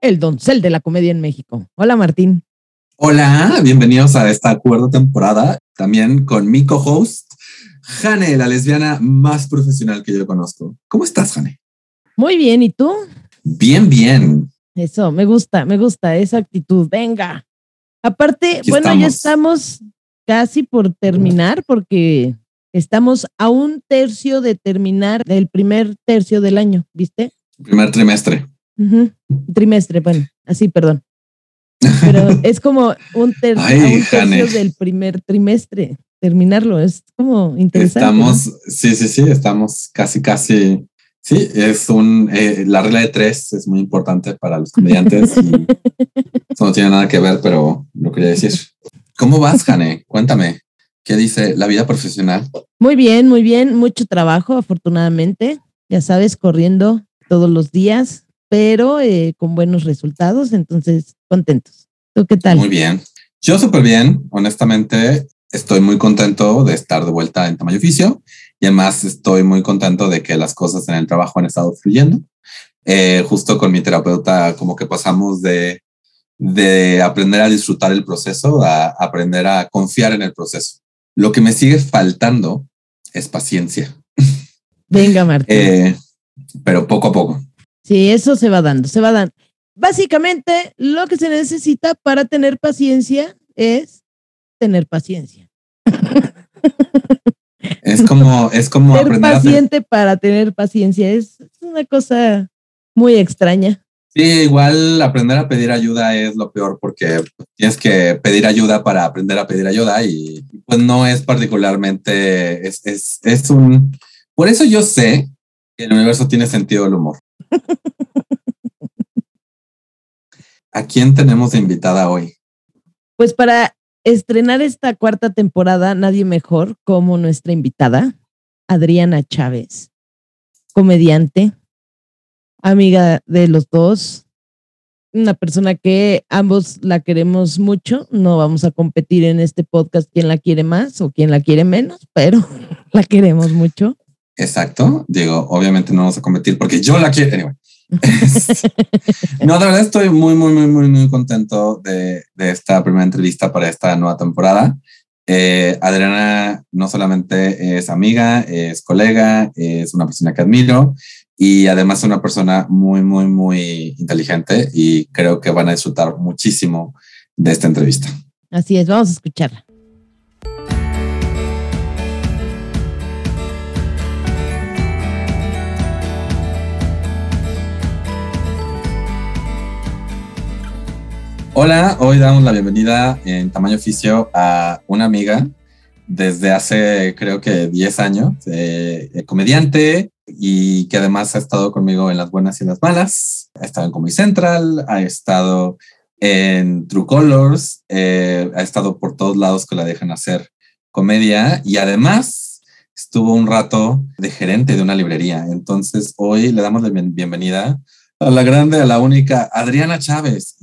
el doncel de la comedia en México. Hola, Martín. Hola, bienvenidos a esta cuarta temporada, también con mi co-host, Jane, la lesbiana más profesional que yo conozco. ¿Cómo estás, Jane? Muy bien, ¿y tú? Bien, bien. Eso, me gusta, me gusta esa actitud. Venga. Aparte, bueno, ya estamos casi por terminar porque Estamos a un tercio de terminar el primer tercio del año, ¿viste? Primer trimestre. Trimestre, bueno, así, perdón. Pero es como un, tercio del primer trimestre, terminarlo, es como interesante. Estamos, sí, sí, sí, estamos casi, casi, sí, es un, eh, la regla de tres es muy importante para los comediantes y eso no tiene nada que ver, pero lo quería decir. ¿Cómo vas, Jane? Cuéntame. ¿Qué dice la vida profesional? Muy bien, muy bien, mucho trabajo, afortunadamente. Ya sabes, corriendo todos los días, pero eh, con buenos resultados, entonces contentos. ¿Tú qué tal? Muy bien. Yo súper bien, honestamente, estoy muy contento de estar de vuelta en tamaño oficio y además estoy muy contento de que las cosas en el trabajo han estado fluyendo. Eh, justo con mi terapeuta, como que pasamos de, de aprender a disfrutar el proceso a aprender a confiar en el proceso. Lo que me sigue faltando es paciencia. Venga, Martín. Eh, pero poco a poco. Sí, eso se va dando, se va dando. Básicamente, lo que se necesita para tener paciencia es tener paciencia. Es como, es como ser paciente para tener paciencia. Es, es una cosa muy extraña. Sí, igual aprender a pedir ayuda es lo peor porque tienes que pedir ayuda para aprender a pedir ayuda y pues no es particularmente, es, es, es un... Por eso yo sé el universo tiene sentido del humor. ¿A quién tenemos de invitada hoy? Pues para estrenar esta cuarta temporada, nadie mejor como nuestra invitada, Adriana Chávez, comediante, amiga de los dos, una persona que ambos la queremos mucho. No vamos a competir en este podcast quién la quiere más o quién la quiere menos, pero la queremos mucho. Exacto. Digo, obviamente no vamos a competir porque yo la quiero. no, de verdad estoy muy, muy, muy, muy, muy contento de, de esta primera entrevista para esta nueva temporada. Eh, Adriana no solamente es amiga, es colega, es una persona que admiro y además es una persona muy, muy, muy inteligente y creo que van a disfrutar muchísimo de esta entrevista. Así es, vamos a escucharla. Hola, hoy damos la bienvenida en tamaño oficio a una amiga desde hace creo que 10 años, eh, comediante, y que además ha estado conmigo en las buenas y las malas. Ha estado en Comedy Central, ha estado en True Colors, eh, ha estado por todos lados que la dejan hacer comedia y además estuvo un rato de gerente de una librería. Entonces hoy le damos la bienvenida la grande, a la única Adriana Chávez.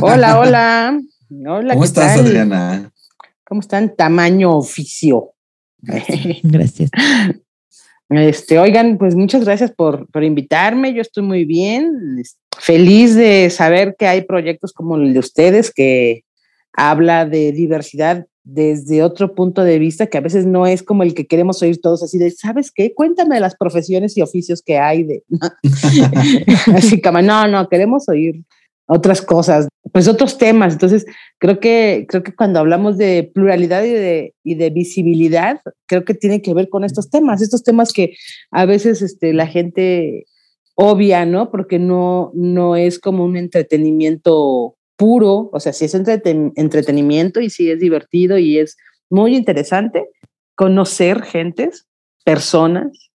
Hola, hola. Hola, ¿Cómo estás, Adriana? ¿Cómo están? Tamaño oficio. Gracias. Este, oigan, pues muchas gracias por, por, invitarme. Yo estoy muy bien. Feliz de saber que hay proyectos como el de ustedes que habla de diversidad desde otro punto de vista que a veces no es como el que queremos oír todos así de, ¿sabes qué? Cuéntame de las profesiones y oficios que hay de... así como, no, no, queremos oír otras cosas, pues otros temas. Entonces, creo que, creo que cuando hablamos de pluralidad y de, y de visibilidad, creo que tiene que ver con estos temas, estos temas que a veces este, la gente obvia, ¿no? Porque no, no es como un entretenimiento puro, o sea, sí es entretenimiento y sí es divertido y es muy interesante conocer gentes, personas,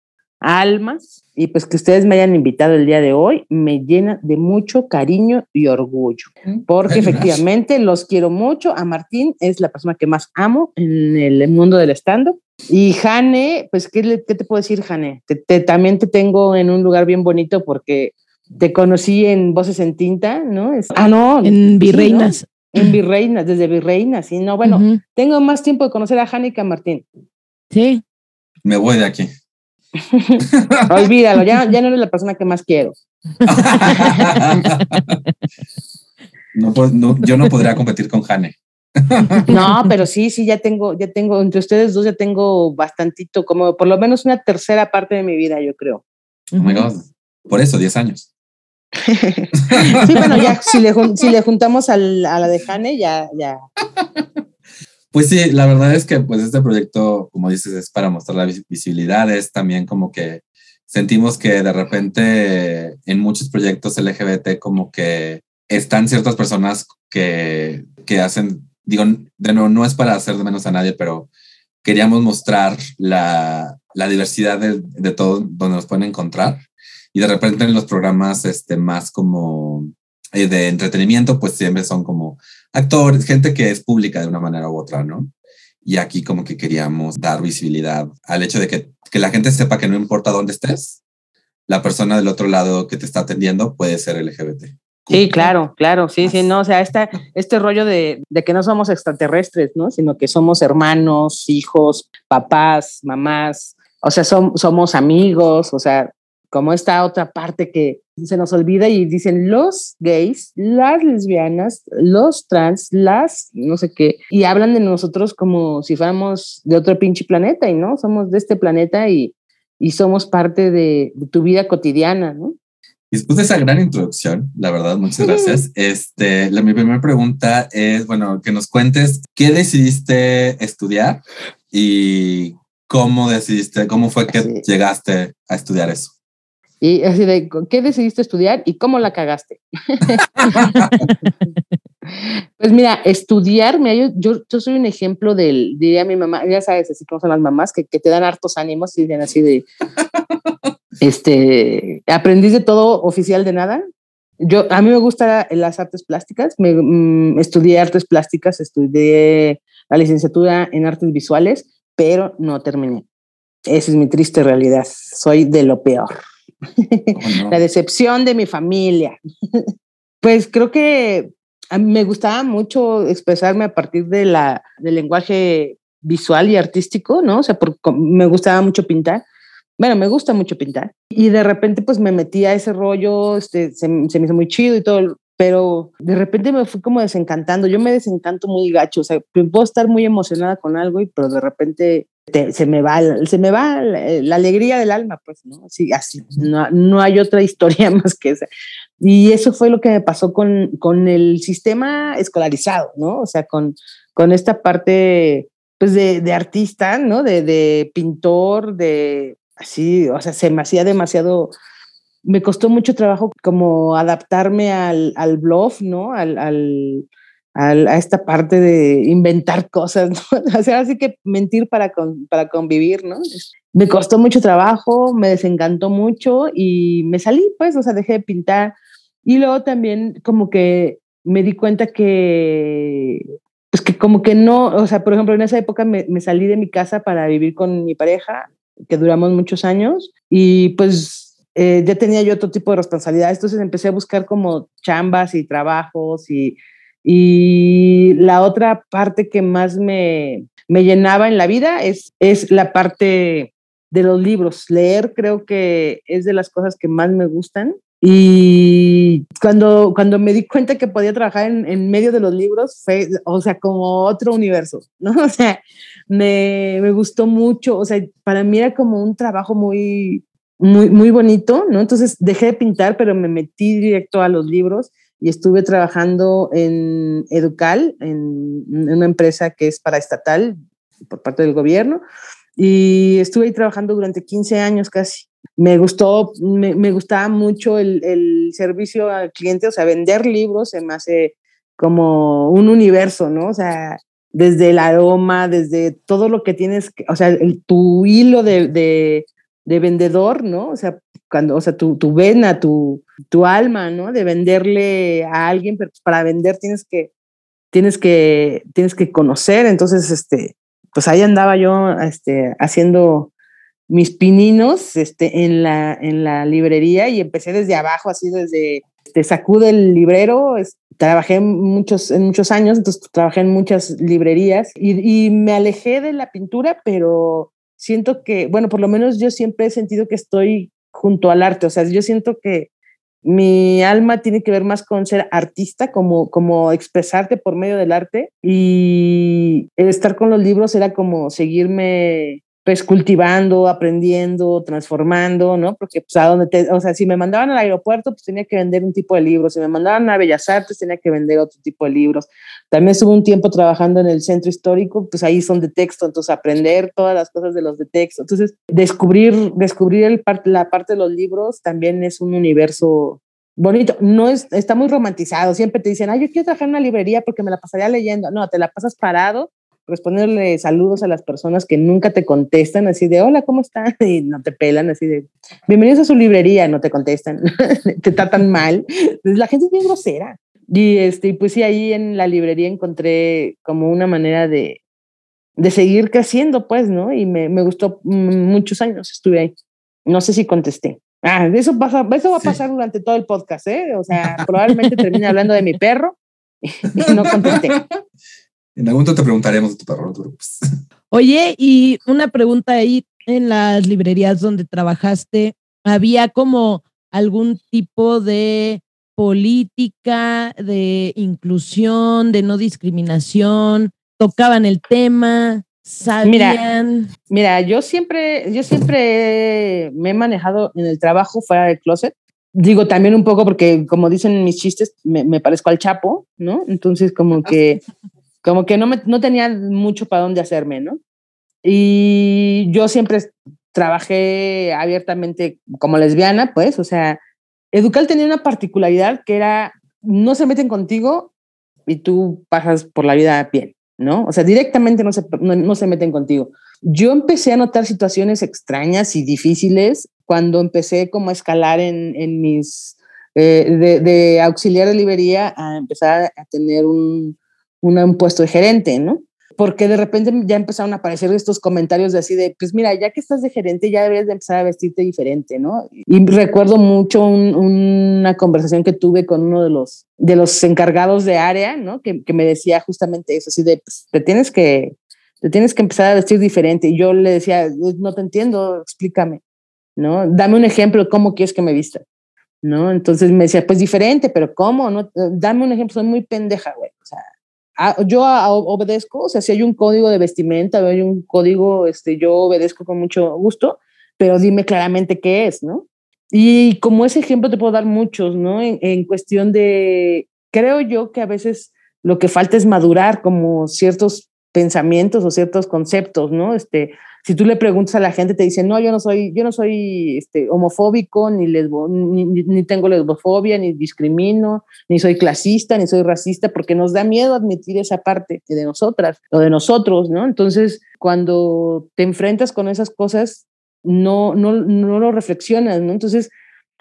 almas y pues que ustedes me hayan invitado el día de hoy me llena de mucho cariño y orgullo, porque efectivamente los quiero mucho. A Martín es la persona que más amo en el mundo del stand-up. Y Jane, pues, ¿qué, ¿qué, te puedo decir, Jane? Te, también te tengo en un lugar bien bonito porque te conocí en Voces en Tinta, ¿no? ah, no. En Virreinas. En Virreinas, desde Virreinas, sí, no, bueno, tengo más tiempo de conocer a Jane que a Martín. Sí. Me voy de aquí. Olvídalo, ya, ya no eres la persona que más quiero. no, yo no podría competir con Jane. No, pero sí, sí, ya tengo, ya tengo, entre ustedes dos ya tengo bastantito, como por lo menos una tercera parte de mi vida, yo creo. Oh my God. Por eso, 10 años. sí, bueno, ya, si le, si le juntamos a la de Jane, ya, ya. Pues sí, la verdad es que pues este proyecto, como dices, es para mostrar la visibilidad, es también como que sentimos que de repente en muchos proyectos LGBT como que están ciertas personas que, que hacen, digo, de no, no es para hacer de menos a nadie, pero queríamos mostrar la, la diversidad de, de, todo donde nos pueden encontrar. Y de repente en los programas este, más como eh, de entretenimiento, pues siempre son como actores, gente que es pública de una manera u otra, ¿no? Y aquí como que queríamos dar visibilidad al hecho de que, que la gente sepa que no importa dónde estés, la persona del otro lado que te está atendiendo puede ser LGBT. Sí, claro, claro, sí, sí, no, o sea, esta, este rollo de, de, que no somos extraterrestres, ¿no? Sino que somos hermanos, hijos, papás, mamás, o sea, somos amigos, o sea, como esta otra parte que se nos olvida y dicen los gays, las lesbianas, los trans, las no sé qué, y hablan de nosotros como si fuéramos de otro pinche planeta y no, somos de este planeta y, y somos parte de, tu vida cotidiana, ¿no? Después de esa gran introducción, la verdad, muchas gracias. Este, la, mi primera pregunta es, bueno, que nos cuentes qué decidiste estudiar y cómo decidiste, cómo fue que llegaste a estudiar eso. Y así de, ¿qué decidiste estudiar y cómo la cagaste? pues mira, estudiar, mira, yo, yo, soy un ejemplo del, diría mi mamá, ya sabes, así como son las mamás, que, que te dan hartos ánimos y dicen así de, este, aprendiz de todo, oficial de nada. Yo, a mí me gustan las artes plásticas, me, mm, estudié artes plásticas, estudié la licenciatura en artes visuales, pero no terminé. Esa es mi triste realidad, soy de lo peor. La decepción de mi familia. pues creo que me gustaba mucho expresarme a partir de la, del lenguaje visual y artístico, ¿no? O sea, porque me gustaba mucho pintar. Bueno, me gusta mucho pintar. Y de repente, pues me metí a ese rollo, este, se, se me hizo muy chido y todo, pero de repente me fui como desencantando. Yo me desencanto muy gacho, o sea, puedo estar muy emocionada con algo, y, pero de repente se me va, se me va la, alegría del alma, pues, ¿no? Así, así, no, no, hay otra historia más que esa. Y eso fue lo que me pasó con, con el sistema escolarizado, ¿no? O sea, con, con esta parte, pues, de, de artista, ¿no? De, de, pintor, de, así, o sea, se me hacía demasiado, me costó mucho trabajo como adaptarme al, al bluff, ¿no? al, al a esta parte de inventar cosas, ¿no? Así que mentir para, para convivir, ¿no? Me costó mucho trabajo, me desencantó mucho y me salí, pues, o sea, dejé de pintar. Y luego también como que me di cuenta que, pues que como que no, o sea, por ejemplo, en esa época me, me salí de mi casa para vivir con mi pareja, que duramos muchos años, y pues eh, ya tenía yo otro tipo de responsabilidades, entonces empecé a buscar como chambas y trabajos y y la otra parte que más me, me llenaba en la vida es, es la parte de los libros. Leer creo que es de las cosas que más me gustan. Y cuando, cuando me di cuenta que podía trabajar en, en medio de los libros, fue, o sea, como otro universo, ¿no? O sea, me, me gustó mucho, o sea, para mí era como un trabajo muy, muy, muy bonito, ¿no? Entonces dejé de pintar, pero me metí directo a los libros y estuve trabajando en Educal, en, una empresa que es paraestatal por parte del gobierno, y estuve ahí trabajando durante 15 años casi. Me gustó, me, me gustaba mucho el, el, servicio al cliente, o sea, vender libros se me hace como un universo, ¿no? O sea, desde el aroma, desde todo lo que tienes, o sea, el, tu hilo de, de, de vendedor, ¿no? O sea, cuando, o sea, tu, tu vena, tu, tu alma, ¿no? De venderle a alguien, pero para vender tienes que, tienes que, tienes que conocer. Entonces, este, pues ahí andaba yo, este, haciendo mis pininos, este, en la, en la librería y empecé desde abajo, así desde, te sacude el librero, trabajé muchos, en muchos años, entonces trabajé en muchas librerías y me alejé de la pintura, pero siento que, bueno, por lo menos yo siempre he sentido que estoy junto al arte, o sea, yo siento que mi alma tiene que ver más con ser artista, como, como expresarte por medio del arte y estar con los libros era como seguirme pues cultivando, aprendiendo, transformando, ¿no? Porque, pues, a donde te, o sea, si me mandaban al aeropuerto, pues tenía que vender un tipo de libros, si me mandaban a Bellas Artes, tenía que vender otro tipo de libros. También estuve un tiempo trabajando en el centro histórico, pues ahí son de texto, entonces aprender todas las cosas de los de texto. Entonces, descubrir, descubrir el la parte de los libros también es un universo bonito. No es, está muy romantizado. Siempre te dicen, ay, yo quiero trabajar en una librería porque me la pasaría leyendo. No, te la pasas parado responderle saludos a las personas que nunca te contestan, así de hola, ¿cómo están? Y no te pelan, así de bienvenidos a su librería, no te contestan, te tratan mal. La gente es bien grosera. Y este, pues sí, ahí en la librería encontré como una manera de, de seguir creciendo, pues, ¿no? Y me, me gustó muchos años, estuve ahí. No sé si contesté. Ah, eso, pasa, eso va a pasar durante todo el podcast, ¿eh? O sea, probablemente termine hablando de mi perro y no contesté. En algún momento te preguntaremos de tu perro, Oye, y una pregunta ahí en las librerías donde trabajaste, ¿había como algún tipo de política de inclusión, de no discriminación? ¿Tocaban el tema? ¿Sabían? Mira, mira, yo siempre, yo siempre me he manejado en el trabajo fuera del closet. Digo también un poco porque, como dicen mis chistes, me, me parezco al Chapo, ¿no? Entonces, como que como que no, me, no tenía mucho para dónde hacerme, ¿no? Y yo siempre trabajé abiertamente como lesbiana, pues, o sea, Educal tenía una particularidad que era, no se meten contigo y tú pasas por la vida bien, ¿no? O sea, directamente no se, no, se meten contigo. Yo empecé a notar situaciones extrañas y difíciles cuando empecé como a escalar en, en mis, eh, de, de, auxiliar de librería a empezar a tener un, un puesto de gerente, ¿no? Porque de repente ya empezaron a aparecer estos comentarios de así de, pues mira, ya que estás de gerente, ya deberías de empezar a vestirte diferente, ¿no? Y recuerdo mucho una conversación que tuve con uno de los, de los encargados de área, ¿no? Que, que me decía justamente eso, así de, pues, te tienes que, te tienes que empezar a vestir diferente. Y yo le decía, no te entiendo, explícame, ¿no? Dame un ejemplo, ¿cómo quieres que me vista? ¿No? Entonces me decía, pues diferente, pero ¿cómo? No, dame un ejemplo, soy muy pendeja, güey. O sea, yo obedezco, o sea, si hay un código de vestimenta, hay un código, este, yo obedezco con mucho gusto, pero dime claramente qué es, ¿no? Y como ese ejemplo te puedo dar muchos, ¿no? En, en cuestión de, creo yo que a veces lo que falta es madurar como ciertos pensamientos o ciertos conceptos, ¿no? Este, si tú le preguntas a la gente, te dicen, no, yo no soy, yo no soy este, homofóbico, ni, lesbo, ni, ni, tengo lesbofobia, ni discrimino, ni soy clasista, ni soy racista, porque nos da miedo admitir esa parte de nosotras o de nosotros, ¿no? Entonces, cuando te enfrentas con esas cosas, no, no, no lo reflexionas, ¿no? Entonces,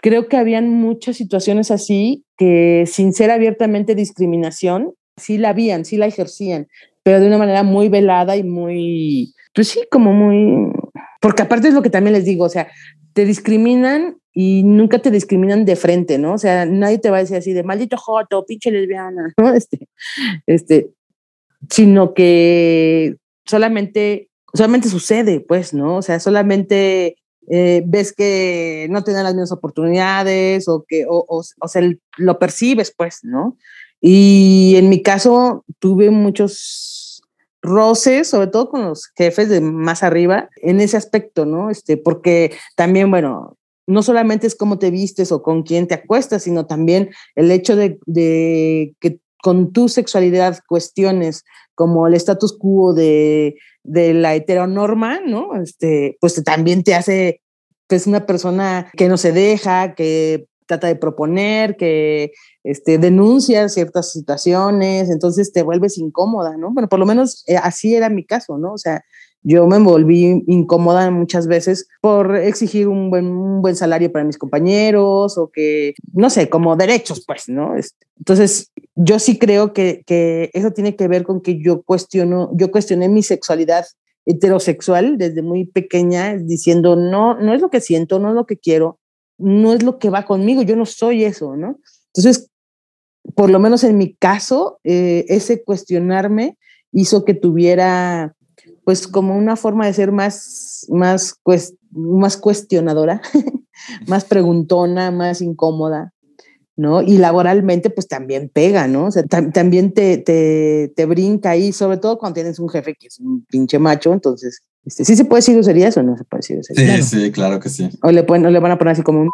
creo que habían muchas situaciones así que sin ser abiertamente discriminación, sí la habían, sí la ejercían, pero de una manera muy velada y muy pues sí, como muy, porque aparte es lo que también les digo, o sea, te discriminan y nunca te discriminan de frente, ¿no? O sea, nadie te va a decir así de maldito joto, pinche lesbiana, ¿no? Este, este, sino que solamente, solamente sucede, pues, ¿no? O sea, solamente eh, ves que no tienen las mismas oportunidades o que, o, o, o sea, lo percibes, pues, ¿no? Y en mi caso tuve muchos roces, sobre todo con los jefes de más arriba, en ese aspecto, ¿no? Este, porque también, bueno, no solamente es cómo te vistes o con quién te acuestas, sino también el hecho de, que con tu sexualidad cuestiones como el status quo de, de la heteronorma, ¿no? Este, pues también te hace pues una persona que no se deja, que trata de proponer, que este, denuncia ciertas situaciones, entonces te vuelves incómoda, ¿no? Bueno, por lo menos eh, así era mi caso, ¿no? O sea, yo me volví incómoda muchas veces por exigir un buen, un buen salario para mis compañeros o que, no sé, como derechos, pues, ¿no? Este, entonces, yo sí creo que, que eso tiene que ver con que yo cuestiono, yo cuestioné mi sexualidad heterosexual desde muy pequeña, diciendo, no, no es lo que siento, no es lo que quiero, no es lo que va conmigo, yo no soy eso, ¿no? Entonces, por lo menos en mi caso, eh, ese cuestionarme hizo que tuviera pues como una forma de ser más, más, más cuestionadora, más preguntona, más incómoda, ¿no? Y laboralmente pues también pega, ¿no? O sea, también te, te, te, brinca ahí, sobre todo cuando tienes un jefe que es un pinche macho, entonces, este, ¿sí se puede decir groserías o no se puede decir groserías? Sí, sí, claro que sí. O le, pueden, o le van a poner así como un...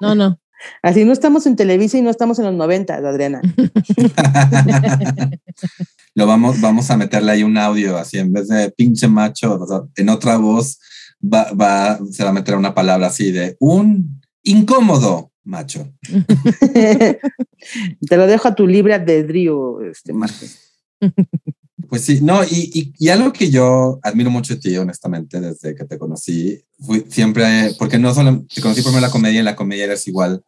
No, no. Así no estamos en Televisa y no estamos en los 90, Adriana. Lo vamos, vamos a meterle ahí un audio, así en vez de pinche macho, en otra voz va, va, se va a meter una palabra así de un incómodo macho. Te lo dejo a tu libre albedrío, este Márquez. Pues sí, no, y, y, algo que yo admiro mucho de ti, honestamente, desde que te conocí, fui siempre, porque no solo te conocí primero en la comedia, en la comedia eres igual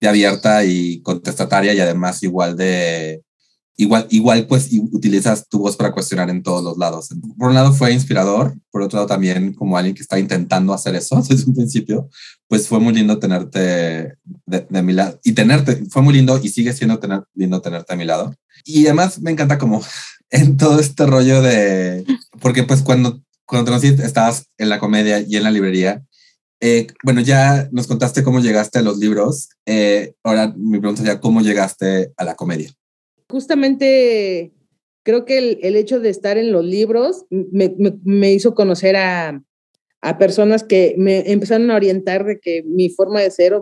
de abierta y contestataria y además igual de, igual, igual pues utilizas tu voz para cuestionar en todos los lados. Por un lado fue inspirador, por otro lado también como alguien que está intentando hacer eso desde un principio, pues fue muy lindo tenerte de, mi lado y tenerte, fue muy lindo y sigue siendo tener, lindo tenerte a mi lado. Y además me encanta como en todo este rollo de, porque pues cuando, cuando te conocí estabas en la comedia y en la librería. Eh, bueno, ya nos contaste cómo llegaste a los libros. Eh, ahora mi pregunta sería, ¿cómo llegaste a la comedia? Justamente creo que el, hecho de estar en los libros me, me, hizo conocer a, a, personas que me empezaron a orientar de que mi forma de ser,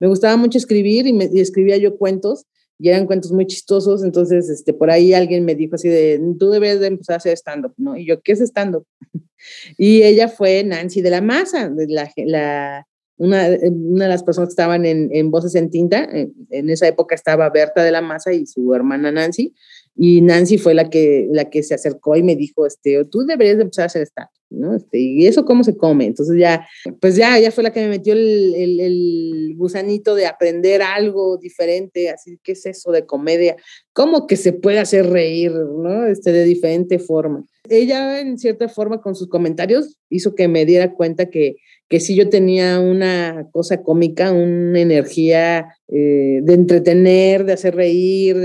me gustaba mucho escribir y, me, escribía yo cuentos y eran cuentos muy chistosos, entonces este, por ahí alguien me dijo así de, tú debes de empezar a hacer stand-up, ¿no? Y yo, ¿qué es stand-up? y ella fue Nancy de la Masa, la, la, una, una de las personas que estaban en, en Voces en Tinta, en, en, esa época estaba Berta de la Masa y su hermana Nancy, y Nancy fue la que, la que se acercó y me dijo, este, tú deberías de empezar a hacer stand ¿no? Este, y eso cómo se come. Entonces ya, pues ya, ella fue la que me metió el, el, el, gusanito de aprender algo diferente, así, ¿qué es eso de comedia? ¿Cómo que se puede hacer reír, ¿no? Este, de diferente forma. Ella, en cierta forma, con sus comentarios, hizo que me diera cuenta que, que sí yo tenía una cosa cómica, una energía eh, de entretener, de hacer reír,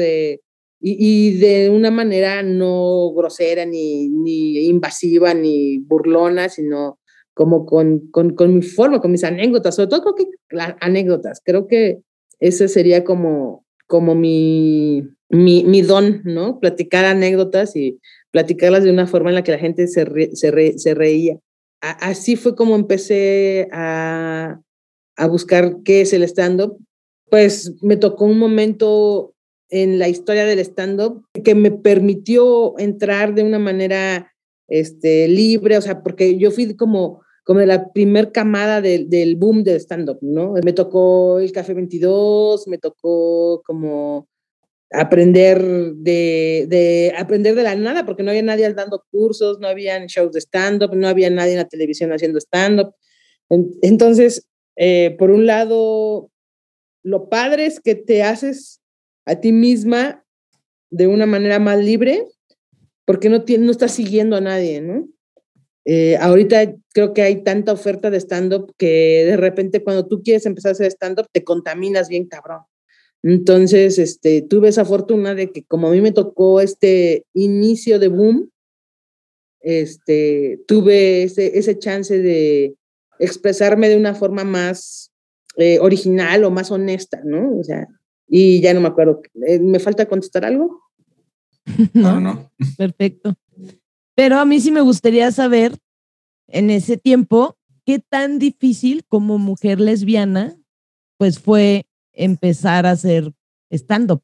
y, de una manera no grosera, ni, invasiva, ni burlona, sino como con, mi forma, con mis anécdotas, sobre todo creo que las anécdotas, creo que ese sería como, mi, don, ¿no? Platicar anécdotas y platicarlas de una forma en la que la gente se reía. Así fue como empecé a, a buscar qué es el stand-up. Pues me tocó un momento en la historia del stand-up que me permitió entrar de una manera este, libre, o sea, porque yo fui como, como de la primer camada del boom del stand-up, ¿no? Me tocó el Café 22, me tocó como aprender de, de, aprender de la nada, porque no había nadie dando cursos, no había shows de stand-up, no había nadie en la televisión haciendo stand-up. Entonces, eh, por un lado, lo padre es que te haces a ti misma de una manera más libre, porque no, no estás siguiendo a nadie, ¿no? Eh, ahorita creo que hay tanta oferta de stand-up que de repente cuando tú quieres empezar a hacer stand-up te contaminas bien cabrón. Entonces, este, tuve esa fortuna de que como a mí me tocó este inicio de boom, este, tuve ese, ese chance de expresarme de una forma más eh, original o más honesta, ¿no? O sea, y ya no me acuerdo. Eh, ¿Me falta contestar algo? No, no. Perfecto. Pero a mí sí me gustaría saber, en ese tiempo, qué tan difícil como mujer lesbiana, pues fue empezar a hacer stand-up.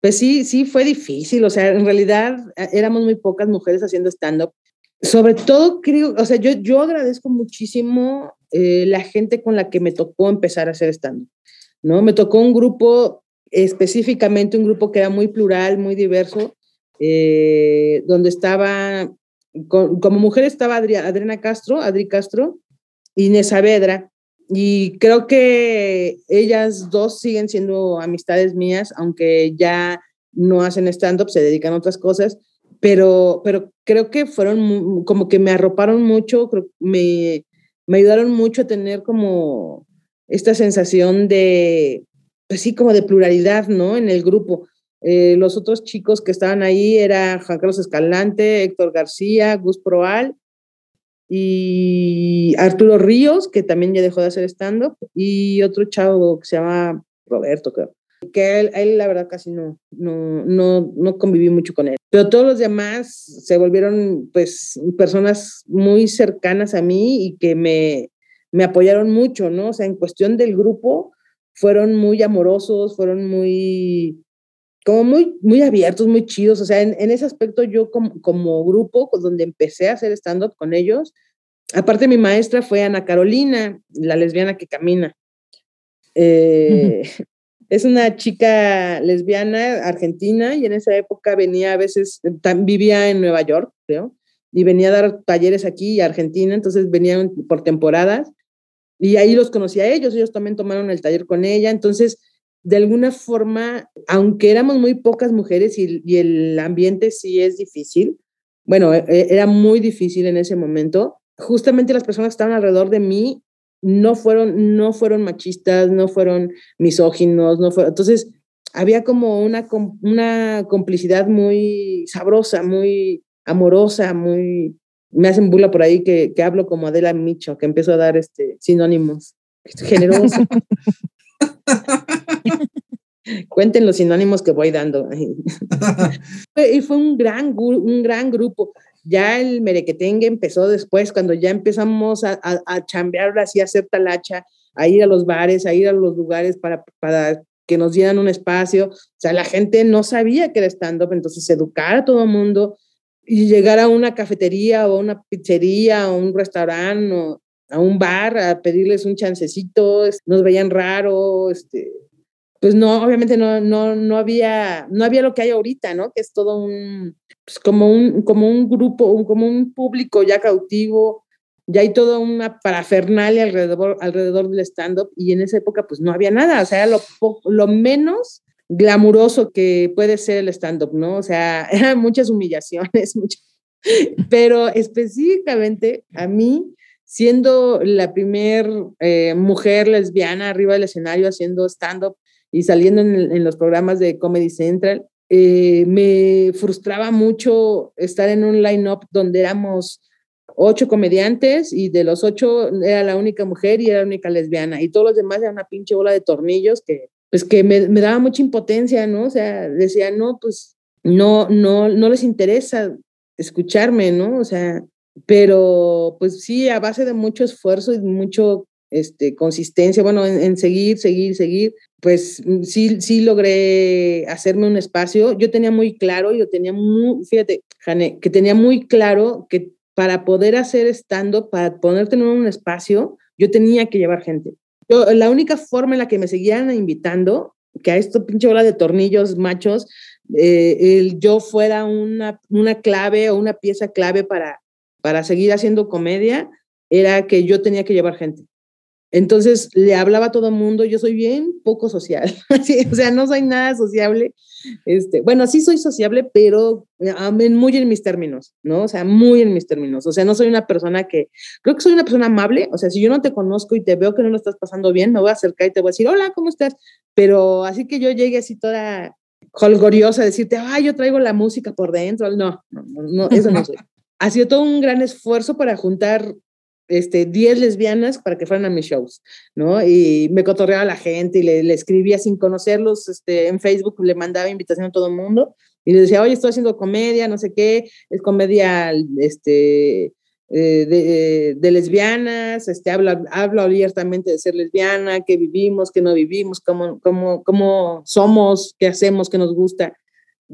Pues sí, sí, fue difícil. O sea, en realidad eh, éramos muy pocas mujeres haciendo stand-up. Sobre todo, creo, o sea, yo, yo agradezco muchísimo eh, la gente con la que me tocó empezar a hacer stand-up. ¿no? Me tocó un grupo, específicamente un grupo que era muy plural, muy diverso, eh, donde estaba como mujer estaba Adriana Castro, Adri Castro, Inés Saavedra, y creo que ellas dos siguen siendo amistades mías, aunque ya no hacen stand-up, se dedican a otras cosas, pero, pero creo que fueron como que me arroparon mucho, me, me ayudaron mucho a tener como esta sensación de, pues como de pluralidad, ¿no? En el grupo. Eh, los otros chicos que estaban ahí era Juan Carlos Escalante, Héctor García, Gus Proal y Arturo Ríos, que también ya dejó de hacer stand-up, y otro chavo que se llama Roberto, creo. Que él, él, la verdad casi no, no, no, no conviví mucho con él. Pero todos los demás se volvieron pues personas muy cercanas a mí y que me, me apoyaron mucho, ¿no? O sea, en cuestión del grupo, fueron muy amorosos, fueron muy, como muy, muy abiertos, muy chidos. O sea, en, ese aspecto yo como, como grupo, donde empecé a hacer stand-up con ellos, aparte mi maestra fue Ana Carolina, la lesbiana que camina. Eh, es una chica lesbiana argentina y en esa época venía a veces, vivía en Nueva York, creo, y venía a dar talleres aquí a Argentina, entonces venían por temporadas y ahí los conocí a ellos, ellos también tomaron el taller con ella, entonces de alguna forma, aunque éramos muy pocas mujeres y, el ambiente sí es difícil, bueno, e, e, era muy difícil en ese momento, justamente las personas que estaban alrededor de mí no fueron, no fueron machistas, no fueron misóginos, no fueron, entonces había como una, una complicidad muy sabrosa, muy amorosa, muy, me hacen bula por ahí que, que hablo como Adela Micho, que empezó a dar este, sinónimos. Generoso. Cuenten los sinónimos que voy dando. y fue un gran, un gran grupo. Ya el merequetengue empezó después, cuando ya empezamos a, a, a chambear así, a hacer talacha, a ir a los bares, a ir a los lugares para, para que nos dieran un espacio. O sea, la gente no sabía que era stand-up, entonces educar a todo el mundo y llegar a una cafetería o una pizzería o un restaurante o a un bar a pedirles un chancecito, nos veían raro, este, pues no, obviamente no, no, no había, no había lo que hay ahorita, ¿no? Que es todo un, pues como un, como un grupo, como un público ya cautivo, ya hay toda una parafernalia alrededor, alrededor del stand-up y en esa época pues no había nada, o sea, lo, lo menos glamuroso que puede ser el stand-up, ¿no? O sea, eran muchas humillaciones, pero específicamente a mí, siendo la primer eh, mujer lesbiana arriba del escenario haciendo stand-up y saliendo en, los programas de Comedy Central, eh, me frustraba mucho estar en un line-up donde éramos ocho comediantes y de los ocho era la única mujer y era la única lesbiana y todos los demás eran una pinche bola de tornillos que pues que me, me, daba mucha impotencia, ¿no? O sea, decía, no, pues no, no, no les interesa escucharme, ¿no? O sea, pero pues sí, a base de mucho esfuerzo y mucho este, consistencia, bueno, en, seguir, seguir, seguir, pues sí, sí logré hacerme un espacio. Yo tenía muy claro, yo tenía muy, fíjate, Jane, que tenía muy claro que para poder hacer estando, para poder tener un espacio, yo tenía que llevar gente la única forma en la que me seguían invitando, que a esto pinche bola de tornillos machos, eh, el, yo fuera una, una clave o una pieza clave para, para seguir haciendo comedia, era que yo tenía que llevar gente. Entonces le hablaba a todo el mundo, yo soy bien poco social, o sea, no soy nada sociable. Este, bueno, sí soy sociable, pero muy en mis términos, ¿no? O sea, muy en mis términos. O sea, no soy una persona que, creo que soy una persona amable, o sea, si yo no te conozco y te veo que no lo estás pasando bien, me voy a acercar y te voy a decir, hola, ¿cómo estás? Pero así que yo llegue así toda holgoriosa decirte, ay, yo traigo la música por dentro, no, no, no eso no soy. Ha sido todo un gran esfuerzo para juntar este, 10 lesbianas para que fueran a mis shows, ¿no? Y me cotorreaba a la gente y le, le, escribía sin conocerlos este, en Facebook, le mandaba invitación a todo el mundo y le decía, oye, estoy haciendo comedia, no sé qué, es comedia este, eh, de, lesbianas, este, hablo, hablo abiertamente de ser lesbiana, qué vivimos, qué no vivimos, cómo, cómo, cómo somos, qué hacemos, qué nos gusta.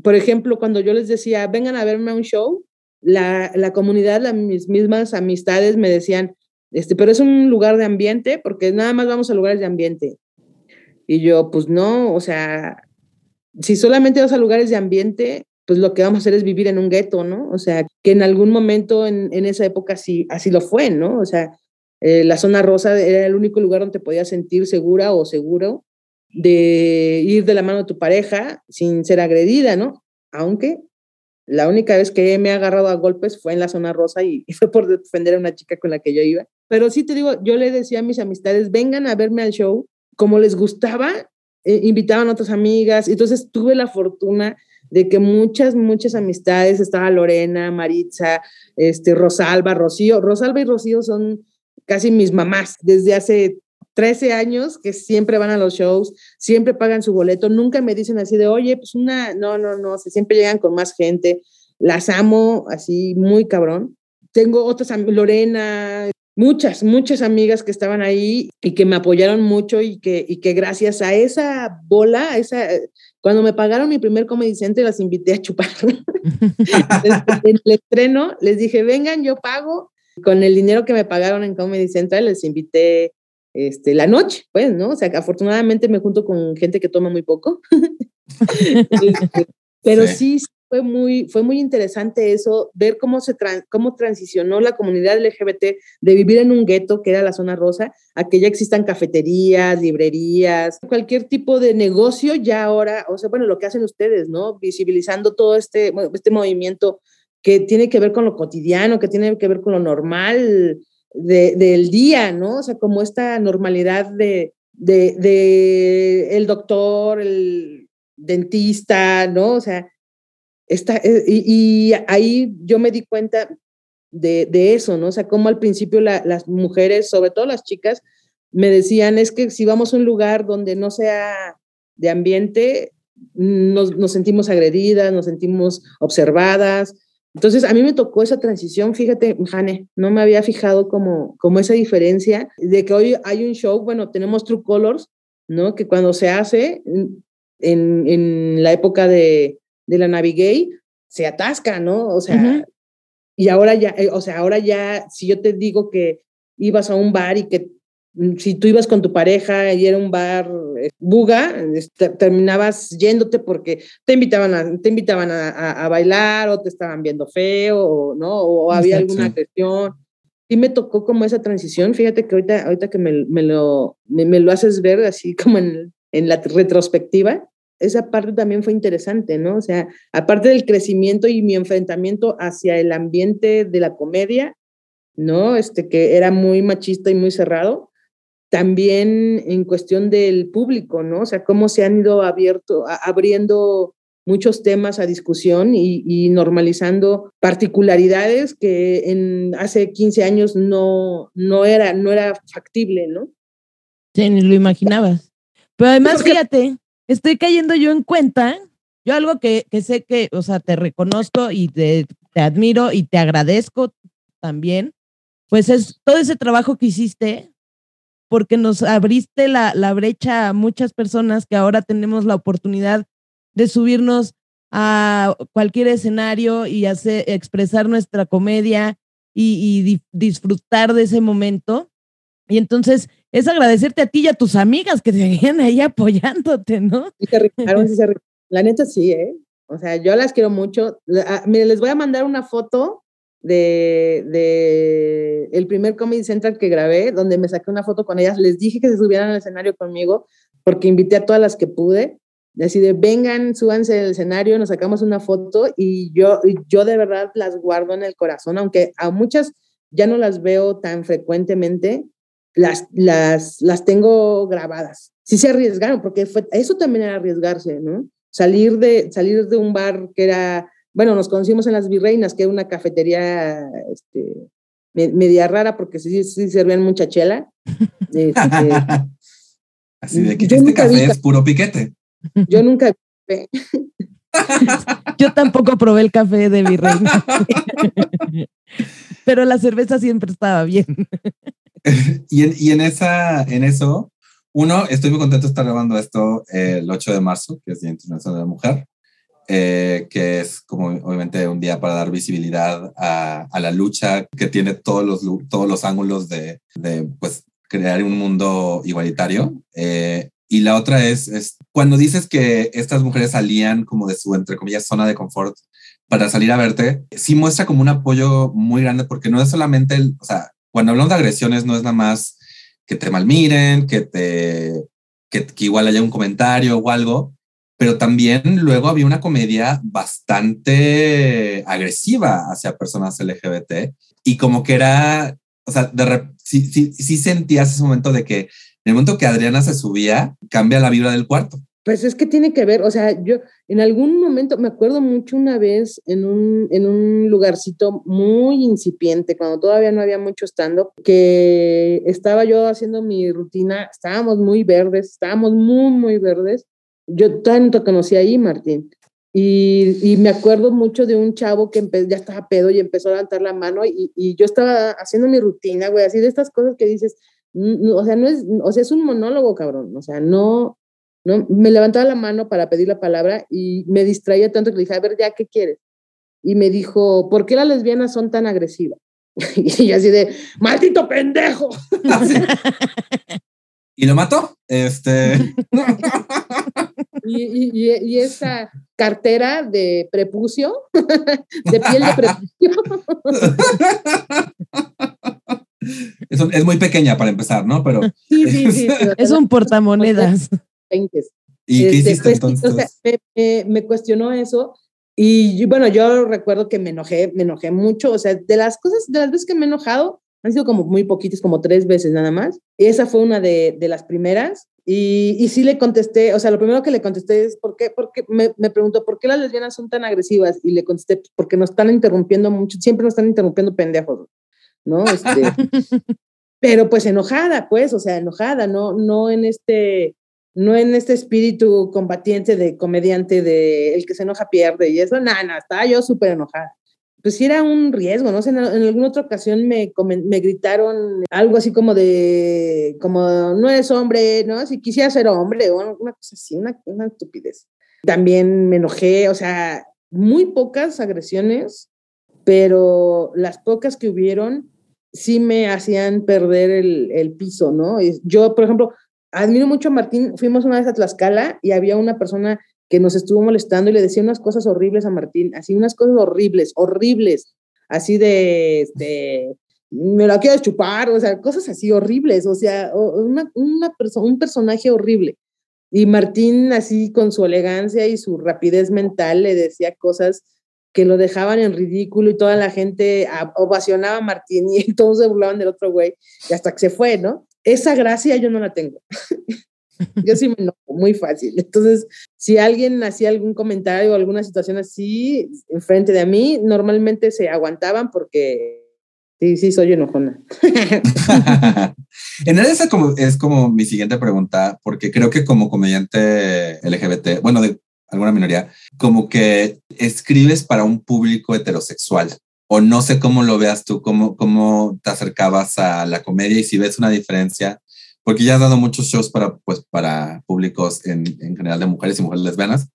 Por ejemplo, cuando yo les decía, vengan a verme a un show, la, la comunidad, las, mis mismas amistades me decían, este, pero es un lugar de ambiente, porque nada más vamos a lugares de ambiente. Y yo, pues no, o sea, si solamente vas a lugares de ambiente, pues lo que vamos a hacer es vivir en un gueto, ¿no? O sea, que en algún momento en, en esa época sí, así lo fue, ¿no? O sea, eh, la zona rosa era el único lugar donde te podías sentir segura o seguro de ir de la mano de tu pareja sin ser agredida, ¿no? Aunque la única vez que me ha agarrado a golpes fue en la zona rosa y, fue por defender a una chica con la que yo iba. Pero sí te digo, yo le decía a mis amistades, vengan a verme al show, como les gustaba, eh, invitaban a otras amigas, entonces tuve la fortuna de que muchas, muchas amistades, estaba Lorena, Maritza, este, Rosalba, Rocío, Rosalba y Rocío son casi mis mamás desde hace 13 años que siempre van a los shows, siempre pagan su boleto, nunca me dicen así de, oye, pues una, no, no, no, siempre llegan con más gente, las amo así muy cabrón. Tengo otras, Lorena, muchas, muchas amigas que estaban ahí y que me apoyaron mucho y que, y que gracias a esa bola, esa, cuando me pagaron mi primer Comedy Center, las invité a chupar. en el estreno les dije, vengan, yo pago. Con el dinero que me pagaron en Comedy Central, les invité este, la noche, pues, ¿no? O sea, que afortunadamente me junto con gente que toma muy poco. Este, pero sí. fue muy, fue muy interesante eso, ver cómo, se cómo transicionó la comunidad LGBT de vivir en un gueto, que era la zona rosa, a que ya existan cafeterías, librerías, cualquier tipo de negocio ya ahora, o sea, bueno, lo que hacen ustedes, ¿no? Visibilizando todo este, este movimiento que tiene que ver con lo cotidiano, que tiene que ver con lo normal del día, ¿no? O sea, como esta normalidad de, de, el doctor, el dentista, ¿no? O sea, esta, eh, y, ahí yo me di cuenta de, de, eso, ¿no? O sea, como al principio las mujeres, sobre todo las chicas, me decían, es que si vamos a un lugar donde no sea de ambiente, nos, nos sentimos agredidas, nos sentimos observadas, entonces, a mí me tocó esa transición, fíjate, Jane, no me había fijado como, como esa diferencia de que hoy hay un show, bueno, tenemos True Colors, ¿no? Que cuando se hace en, en la época de, de la Navigay, se atasca, ¿no? O sea, y ahora ya, eh, o sea, ahora ya, si yo te digo que ibas a un bar y que Mm, si tú ibas con tu pareja y era un bar eh, buga, terminabas yéndote porque te invitaban a, te invitaban a, bailar o te estaban viendo feo o, ¿no? o había alguna cuestión. Y me tocó como esa transición, fíjate que ahorita, ahorita que me, me lo, me, lo haces ver así como en, en la retrospectiva, esa parte también fue interesante, ¿no? O sea, aparte del crecimiento y mi enfrentamiento hacia el ambiente de la comedia, ¿no? Este que era muy machista y muy cerrado, también en cuestión del público, ¿no? O sea, cómo se han ido abierto, abriendo muchos temas a discusión y, normalizando particularidades que en hace 15 años no, no, era, no era factible, ¿no? Sí, ni lo imaginabas. Pero además, fíjate, estoy cayendo yo en cuenta, yo algo que, que sé que, o sea, te reconozco y te, te admiro y te agradezco también, pues es todo ese trabajo que hiciste porque nos abriste la, brecha a muchas personas que ahora tenemos la oportunidad de subirnos a cualquier escenario y hacer, expresar nuestra comedia y, disfrutar de ese momento. Y entonces es agradecerte a ti y a tus amigas que seguían ahí apoyándote, ¿no? La neta sí, ¿eh? O sea, yo las quiero mucho. Ah, mire, les voy a mandar una foto de, de, el primer Comedy Central que grabé, donde me saqué una foto con ellas, les dije que se subieran al escenario conmigo, porque invité a todas las que pude, así de vengan, súbanse al escenario, nos sacamos una foto y yo, yo de verdad las guardo en el corazón, aunque a muchas ya no las veo tan frecuentemente, las, las, las tengo grabadas. Sí se arriesgaron, porque fue, eso también era arriesgarse, ¿no? Salir de, salir de un bar que era bueno, nos conocimos en Las Virreinas, que era una cafetería este, media rara porque sí, sí servían mucha chela. Este, Así de que este café es puro piquete. Yo nunca Yo tampoco probé el café de Virreina. Pero la cerveza siempre estaba bien. y, en, y en, esa, en eso, uno, estoy muy contento de estar grabando esto el 8 de marzo, que es Día Internacional de la Mujer. Eh, que es como obviamente un día para dar visibilidad a, a la lucha que tiene todos los, todos los ángulos de, de pues, crear un mundo igualitario. Eh, Y la otra es, es cuando dices que estas mujeres salían como de su, entre comillas, zona de confort para salir a verte, sí muestra como un apoyo muy grande porque no es solamente el, o sea, cuando hablamos de agresiones no es nada más que te malmiren, que te, que, que igual haya un comentario o algo, pero también luego había una comedia bastante agresiva hacia personas LGBT y como que era, o sea, de sí, sí, sí sentías ese momento de que en el momento que Adriana se subía, cambia la vibra del cuarto. Pues es que tiene que ver, o sea, yo en algún momento me acuerdo mucho una vez en un, en un lugarcito muy incipiente, cuando todavía no había mucho stand-up, que estaba yo haciendo mi rutina, estábamos muy verdes, estábamos muy, muy verdes. Yo tanto conocí ahí, Martín. Y, y, me acuerdo mucho de un chavo que ya estaba pedo y empezó a levantar la mano y, y yo estaba haciendo mi rutina, güey, así de estas cosas que dices, o sea, no es, o sea, es un monólogo, cabrón, o sea, no, no, me levantaba la mano para pedir la palabra y me distraía tanto que le dije, a ver, ya, ¿qué quieres? Y me dijo, ¿por qué las lesbianas son tan agresivas? y así de, maldito pendejo. ¿Y lo mató? Este. Y, y, y, esa cartera de prepucio, de piel de prepucio. Es, es, muy pequeña para empezar, ¿no? Pero. Sí, sí, sí. es un portamonedas. ¿Y qué hiciste este, entonces? O sea, me, me, me, cuestionó eso y bueno, yo recuerdo que me enojé, me enojé mucho, o sea, de las cosas, de las veces que me he enojado, han sido como muy poquitas, como tres veces nada más. Y esa fue una de, de las primeras. Y, y, sí le contesté, o sea, lo primero que le contesté es, ¿por qué? Porque me, me preguntó, ¿por qué las lesbianas son tan agresivas? Y le contesté, porque nos están interrumpiendo mucho, siempre nos están interrumpiendo pendejos, ¿no? Este, pero pues enojada, pues, o sea, enojada, no, no en este, no en este espíritu combatiente de comediante de el que se enoja pierde y eso, nada, nada, estaba yo súper enojada. Pues sí era un riesgo, ¿no? sé, en, en, alguna otra ocasión me, me gritaron algo así como de, como, no es hombre, ¿no? Si quisiera ser hombre o una cosa así, una, una estupidez. También me enojé, o sea, muy pocas agresiones, pero las pocas que hubieron sí me hacían perder el, el piso, ¿no? Yo, por ejemplo, admiro mucho a Martín, fuimos una vez a Tlaxcala y había una persona que nos estuvo molestando y le decía unas cosas horribles a Martín, así unas cosas horribles, horribles, así de, este, me la quiero chupar, o sea, cosas así horribles, o sea, una, una perso un personaje horrible. Y Martín, así con su elegancia y su rapidez mental, le decía cosas que lo dejaban en ridículo y toda la gente ovacionaba a Martín y se burlaban del otro güey, y hasta que se fue, ¿no? Esa gracia yo no la tengo. Yo sí me enojo muy fácil. Entonces, si alguien hacía algún comentario o alguna situación así enfrente de mí, normalmente se aguantaban porque sí, sí, soy enojona. en realidad es como, es como mi siguiente pregunta, porque creo que como comediante LGBT, bueno, de alguna minoría, como que escribes para un público heterosexual. O no sé cómo lo veas tú, cómo, cómo te acercabas a la comedia y si ves una diferencia porque ya has dado muchos shows para, pues, para públicos en, en general de mujeres y mujeres lesbianas.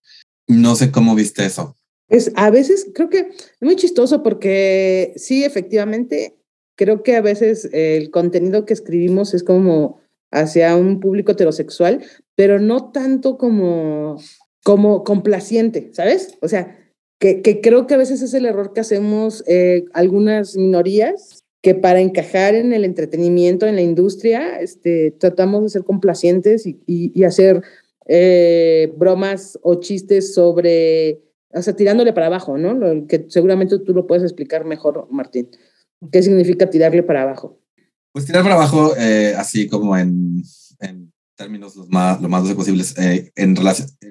No sé cómo viste eso. Es, a veces creo que es muy chistoso porque sí, efectivamente, creo que a veces el contenido que escribimos es como hacia un público heterosexual, pero no tanto como, como complaciente, ¿sabes? O sea, que, que creo que a veces es el error que hacemos eh, algunas minorías que para encajar en el entretenimiento, en la industria, este, tratamos de ser complacientes y, y, y hacer eh, bromas o chistes sobre, o sea, tirándole para abajo, ¿no? Lo, que seguramente tú lo puedes explicar mejor, Martín. ¿Qué significa tirarle para abajo? Pues tirar para abajo, eh, así como en, en, términos los más, lo más posibles, eh, en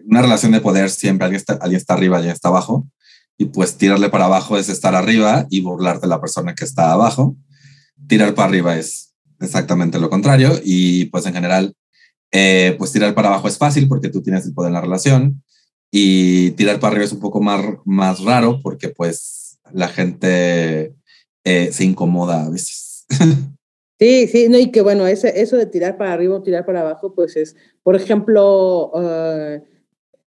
una relación de poder siempre alguien está, alguien está arriba, alguien está abajo y pues tirarle para abajo es estar arriba y burlarte de la persona que está abajo. Tirar para arriba es exactamente lo contrario y pues en general, eh, pues tirar para abajo es fácil porque tú tienes el poder en la relación y tirar para arriba es un poco más, más raro porque pues la gente eh, se incomoda a veces. Sí, sí, no, y que bueno, eso de tirar para arriba o tirar para abajo, pues es, por ejemplo, uh,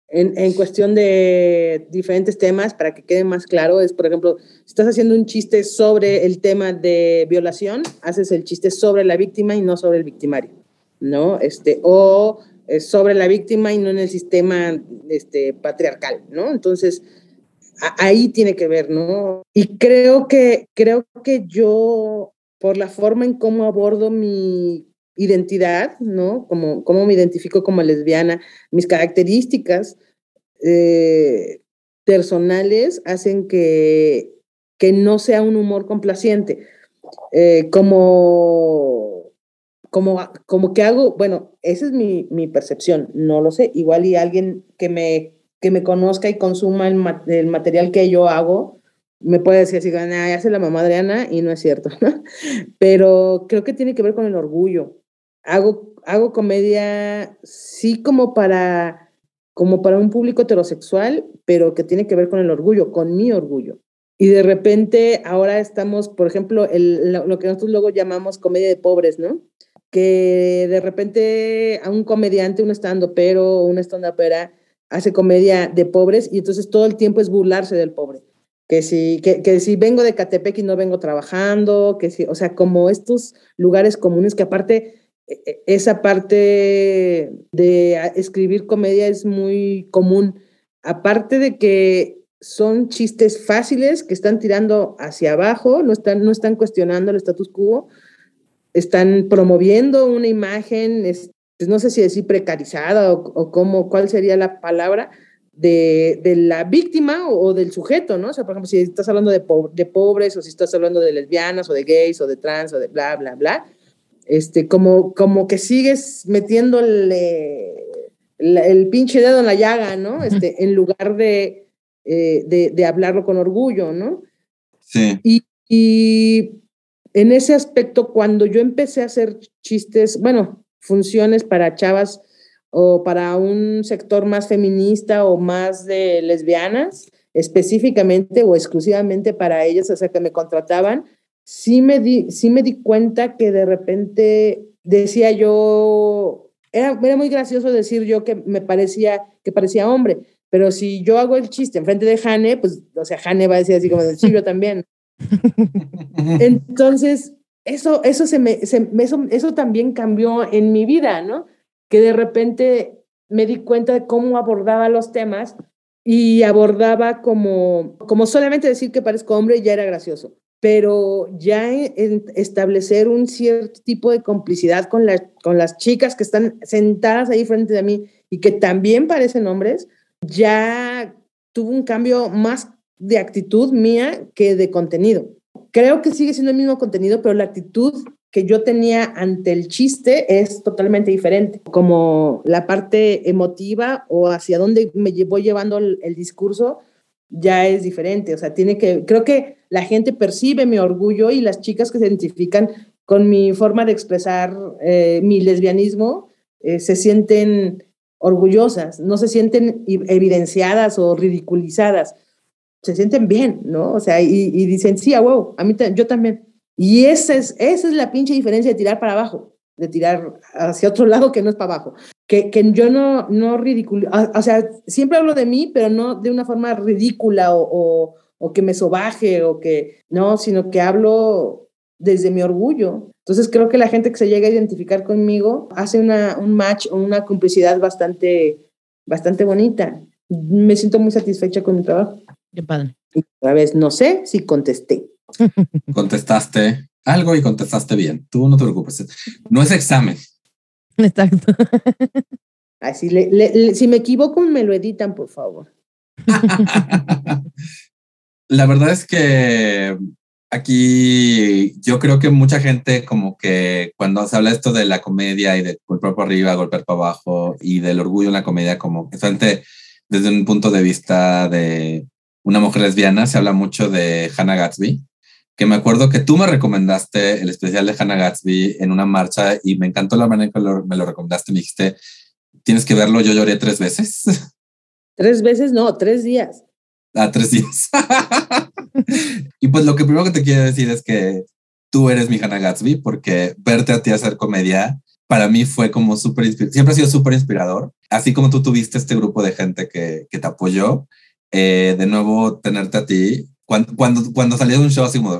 en, en, cuestión de diferentes temas, para que quede más claro, es, por ejemplo, si estás haciendo un chiste sobre el tema de violación, haces el chiste sobre la víctima y no sobre el victimario, ¿no? Este, o sobre la víctima y no en el sistema este, patriarcal, ¿no? Entonces, ahí tiene que ver, ¿no? Y creo que, creo que yo, por la forma en cómo abordo mi identidad, ¿no? Como, cómo me identifico como lesbiana, mis características eh, personales hacen que, que no sea un humor complaciente. Eh, como, como, como que hago, bueno, esa es mi, mi, percepción, no lo sé, igual y alguien que me, que me conozca y consuma el, el material que yo hago, me puede decir así, ya hace la mamá Adriana y no es cierto, pero creo que tiene que ver con el orgullo. Hago, hago comedia, sí como para, como para un público heterosexual, pero que tiene que ver con el orgullo, con mi orgullo. Y de repente ahora estamos, por ejemplo, el, lo, que nosotros luego llamamos comedia de pobres, ¿no? Que de repente a un comediante, un estando pero una stand pera hace comedia de pobres y entonces todo el tiempo es burlarse del pobre. Que si, que, que si vengo de Catepec y no vengo trabajando, que si, o sea, como estos lugares comunes que aparte esa parte de escribir comedia es muy común. Aparte de que son chistes fáciles que están tirando hacia abajo, no están, no están cuestionando el status quo, están promoviendo una imagen, pues, no sé si decir precarizada o, cómo, cuál sería la palabra, de, la víctima o, del sujeto, ¿no? O sea, por ejemplo, si estás hablando de, de, pobres o si estás hablando de lesbianas o de gays o de trans o de bla, bla, bla, este, como, como que sigues metiéndole el pinche dedo en la llaga, ¿no? Este, en lugar de, eh, de, hablarlo con orgullo, ¿no? Sí. Y, en ese aspecto, cuando yo empecé a hacer chistes, bueno, funciones para chavas o para un sector más feminista o más de lesbianas, específicamente o exclusivamente para ellas, o sea, que me contrataban, sí me di, sí me di cuenta que de repente decía yo, era, era muy gracioso decir yo que me parecía, que parecía hombre, pero si yo hago el chiste enfrente de Jane, pues, o sea, Jane va a decir así como, sí, yo también. Entonces, eso, eso, se me, eso, eso también cambió en mi vida, ¿no? Que de repente me di cuenta de cómo abordaba los temas y abordaba como, como solamente decir que parezco hombre ya era gracioso, pero ya establecer un cierto tipo de complicidad con, la, con las chicas que están sentadas ahí frente de mí y que también parecen hombres, ya tuvo un cambio más de actitud mía que de contenido. Creo que sigue siendo el mismo contenido, pero la actitud que yo tenía ante el chiste es totalmente diferente. Como la parte emotiva o hacia dónde me voy llevando el, discurso ya es diferente. O sea, tiene que, creo que la gente percibe mi orgullo y las chicas que se identifican con mi forma de expresar eh, mi lesbianismo eh, se sienten orgullosas, no se sienten evidenciadas o ridiculizadas, se sienten bien, ¿no? O sea, y, dicen, sí, a huevo, a mí yo también. Y esa es, esa es la pinche diferencia de tirar para abajo, de tirar hacia otro lado que no es para abajo. Que, que yo no, no ridiculizo, o sea, siempre hablo de mí, pero no de una forma ridícula o, o que me sobaje o que, no, sino que hablo desde mi orgullo. Entonces creo que la gente que se llega a identificar conmigo hace una, un match o una complicidad bastante, bastante bonita. Me siento muy satisfecha con mi trabajo. Qué padre. Y otra vez, no sé si contesté. Contestaste algo y contestaste bien. Tú no te preocupes. No es examen. Exacto. Así, le, si me equivoco, me lo editan, por favor. La verdad es que aquí yo creo que mucha gente como que cuando se habla esto de la comedia y de golpear para arriba, golpear para abajo y del orgullo en la comedia, como que desde un punto de vista de una mujer lesbiana, se habla mucho de Hannah Gatsby, que me acuerdo que tú me recomendaste el especial de Hannah Gatsby en una marcha y me encantó la manera en que me lo recomendaste. Me dijiste, tienes que verlo, yo lloré tres veces. Tres veces, no, tres días. Ah, tres días. y pues lo que primero que te quiero decir es que tú eres mi Hannah Gatsby, porque verte a ti hacer comedia para mí fue como súper siempre ha sido súper inspirador. Así como tú tuviste este grupo de gente que, que te apoyó, eh, de nuevo tenerte a ti, cuando, cuando, cuando salía de un show así como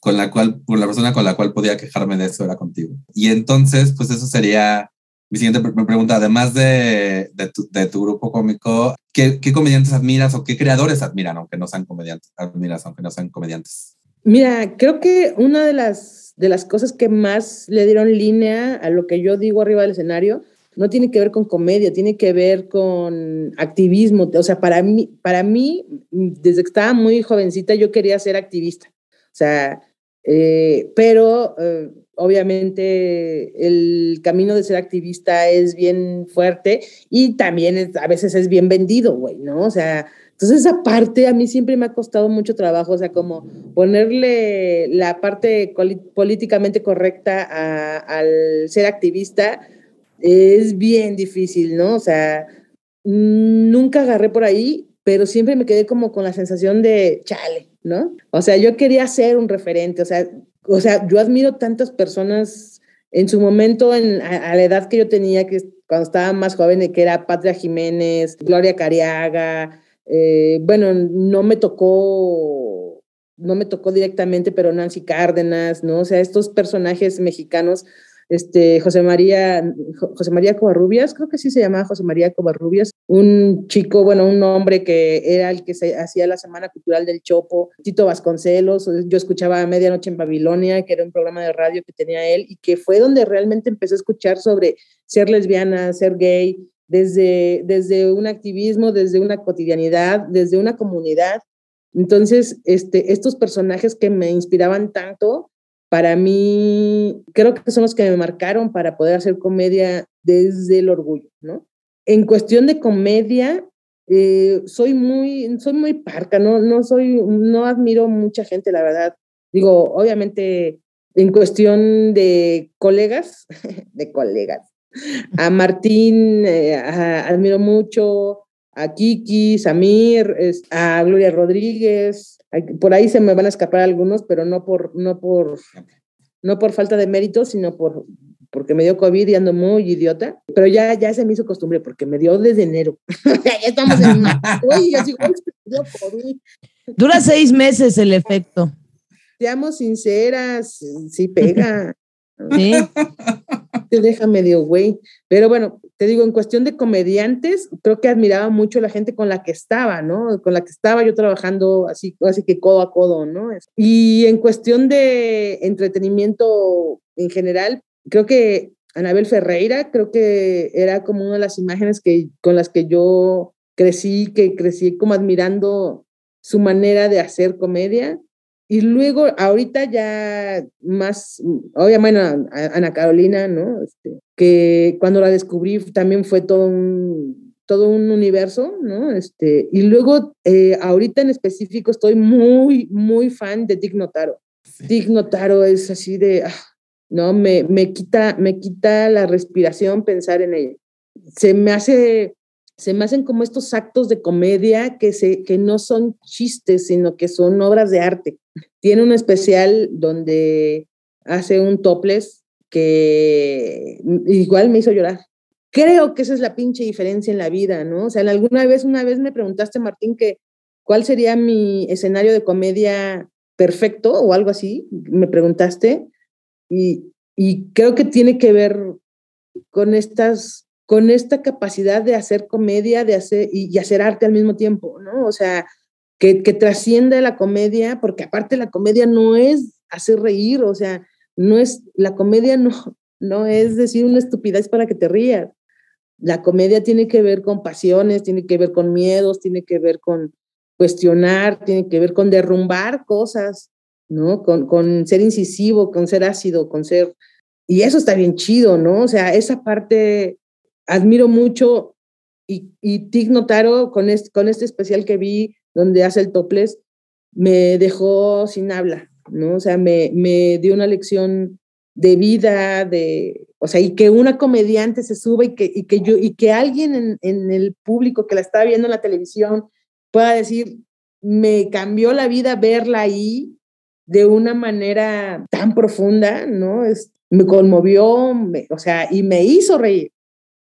con la cual, con la persona con la cual podía quejarme de eso era contigo. Y entonces, pues eso sería mi siguiente pregunta, además de, de, tu, de tu, grupo cómico, ¿qué, ¿qué, comediantes admiras o qué creadores admiran, aunque no sean comediantes? Admiras, aunque no sean comediantes. Mira, creo que una de las, de las cosas que más le dieron línea a lo que yo digo arriba del escenario no tiene que ver con comedia, tiene que ver con activismo. O sea, para mí, para mí desde que estaba muy jovencita, yo quería ser activista. O sea, eh, pero eh, obviamente el camino de ser activista es bien fuerte y también a veces es bien vendido, güey, ¿no? O sea, entonces esa parte a mí siempre me ha costado mucho trabajo, o sea, como ponerle la parte políticamente correcta al ser activista es bien difícil, ¿no? O sea, nunca agarré por ahí, pero siempre me quedé como con la sensación de chale, ¿no? O sea, yo quería ser un referente, o sea, o sea, yo admiro tantas personas en su momento, en, a, la edad que yo tenía, que cuando estaba más joven, que era Patria Jiménez, Gloria Cariaga, eh, bueno, no me tocó, no me tocó directamente, pero Nancy Cárdenas, ¿no? O sea, estos personajes mexicanos este, José María, José María Covarrubias, creo que sí se llamaba José María Covarrubias, un chico, bueno, un hombre que era el que se hacía la Semana Cultural del Chopo, Tito Vasconcelos, yo escuchaba Medianoche en Babilonia, que era un programa de radio que tenía él y que fue donde realmente empecé a escuchar sobre ser lesbiana, ser gay, desde, desde un activismo, desde una cotidianidad, desde una comunidad. Entonces, este, estos personajes que me inspiraban tanto, para mí, creo que son los que me marcaron para poder hacer comedia desde el orgullo, ¿no? En cuestión de comedia, eh, soy muy, soy muy parca, no, no soy, no admiro mucha gente, la verdad. Digo, obviamente, en cuestión de colegas, de colegas, a Martín eh, admiro mucho, a Kiki, Samir, a Gloria Rodríguez, por ahí se me van a escapar algunos, pero no por, no por, no por falta de mérito, sino por, porque me dio COVID y ando muy idiota, pero ya, ya se me hizo costumbre porque me dio desde enero. ya estamos en Uy, así, Dura seis meses el efecto. Seamos sinceras, sí pega. Sí. Te deja medio güey. Pero bueno, te digo, en cuestión de comediantes, creo que admiraba mucho la gente con la que estaba, ¿no? Con la que estaba yo trabajando así, así que codo a codo, ¿no? Y en cuestión de entretenimiento en general, creo que Anabel Ferreira, creo que era como una de las imágenes que, con las que yo crecí, que crecí como admirando su manera de hacer comedia. Y luego, ahorita ya más, obviamente, Ana Carolina, ¿no? Este, que cuando la descubrí también fue todo un, todo un universo, ¿no? Este, y luego, eh, ahorita en específico, estoy muy, muy fan de Dick Notaro. Dick Notaro es así de, ah, ¿no? Me, me, quita, me quita la respiración pensar en ella. Se me hace se me hacen como estos actos de comedia que, se, que no son chistes, sino que son obras de arte. Tiene un especial donde hace un topless que igual me hizo llorar. Creo que esa es la pinche diferencia en la vida, ¿no? O sea, alguna vez, una vez me preguntaste, Martín, que cuál sería mi escenario de comedia perfecto o algo así, me preguntaste, y, y creo que tiene que ver con estas con esta capacidad de hacer comedia de hacer, y, hacer arte al mismo tiempo, ¿no? O sea, que, que trasciende la comedia, porque aparte la comedia no es hacer reír, o sea, no es, la comedia no, no es decir una estupidez para que te rías. La comedia tiene que ver con pasiones, tiene que ver con miedos, tiene que ver con cuestionar, tiene que ver con derrumbar cosas, ¿no? Con, con ser incisivo, con ser ácido, con ser... Y eso está bien chido, ¿no? O sea, esa parte admiro mucho y, y Tig Notaro con este, con este especial que vi donde hace el topless, me dejó sin habla, ¿no? O sea, me, me dio una lección de vida, de, o sea, y que una comediante se suba y que, y que yo, y que alguien en, en el público que la está viendo en la televisión pueda decir, me cambió la vida verla ahí de una manera tan profunda, ¿no? Es, me conmovió, o sea, y me hizo reír.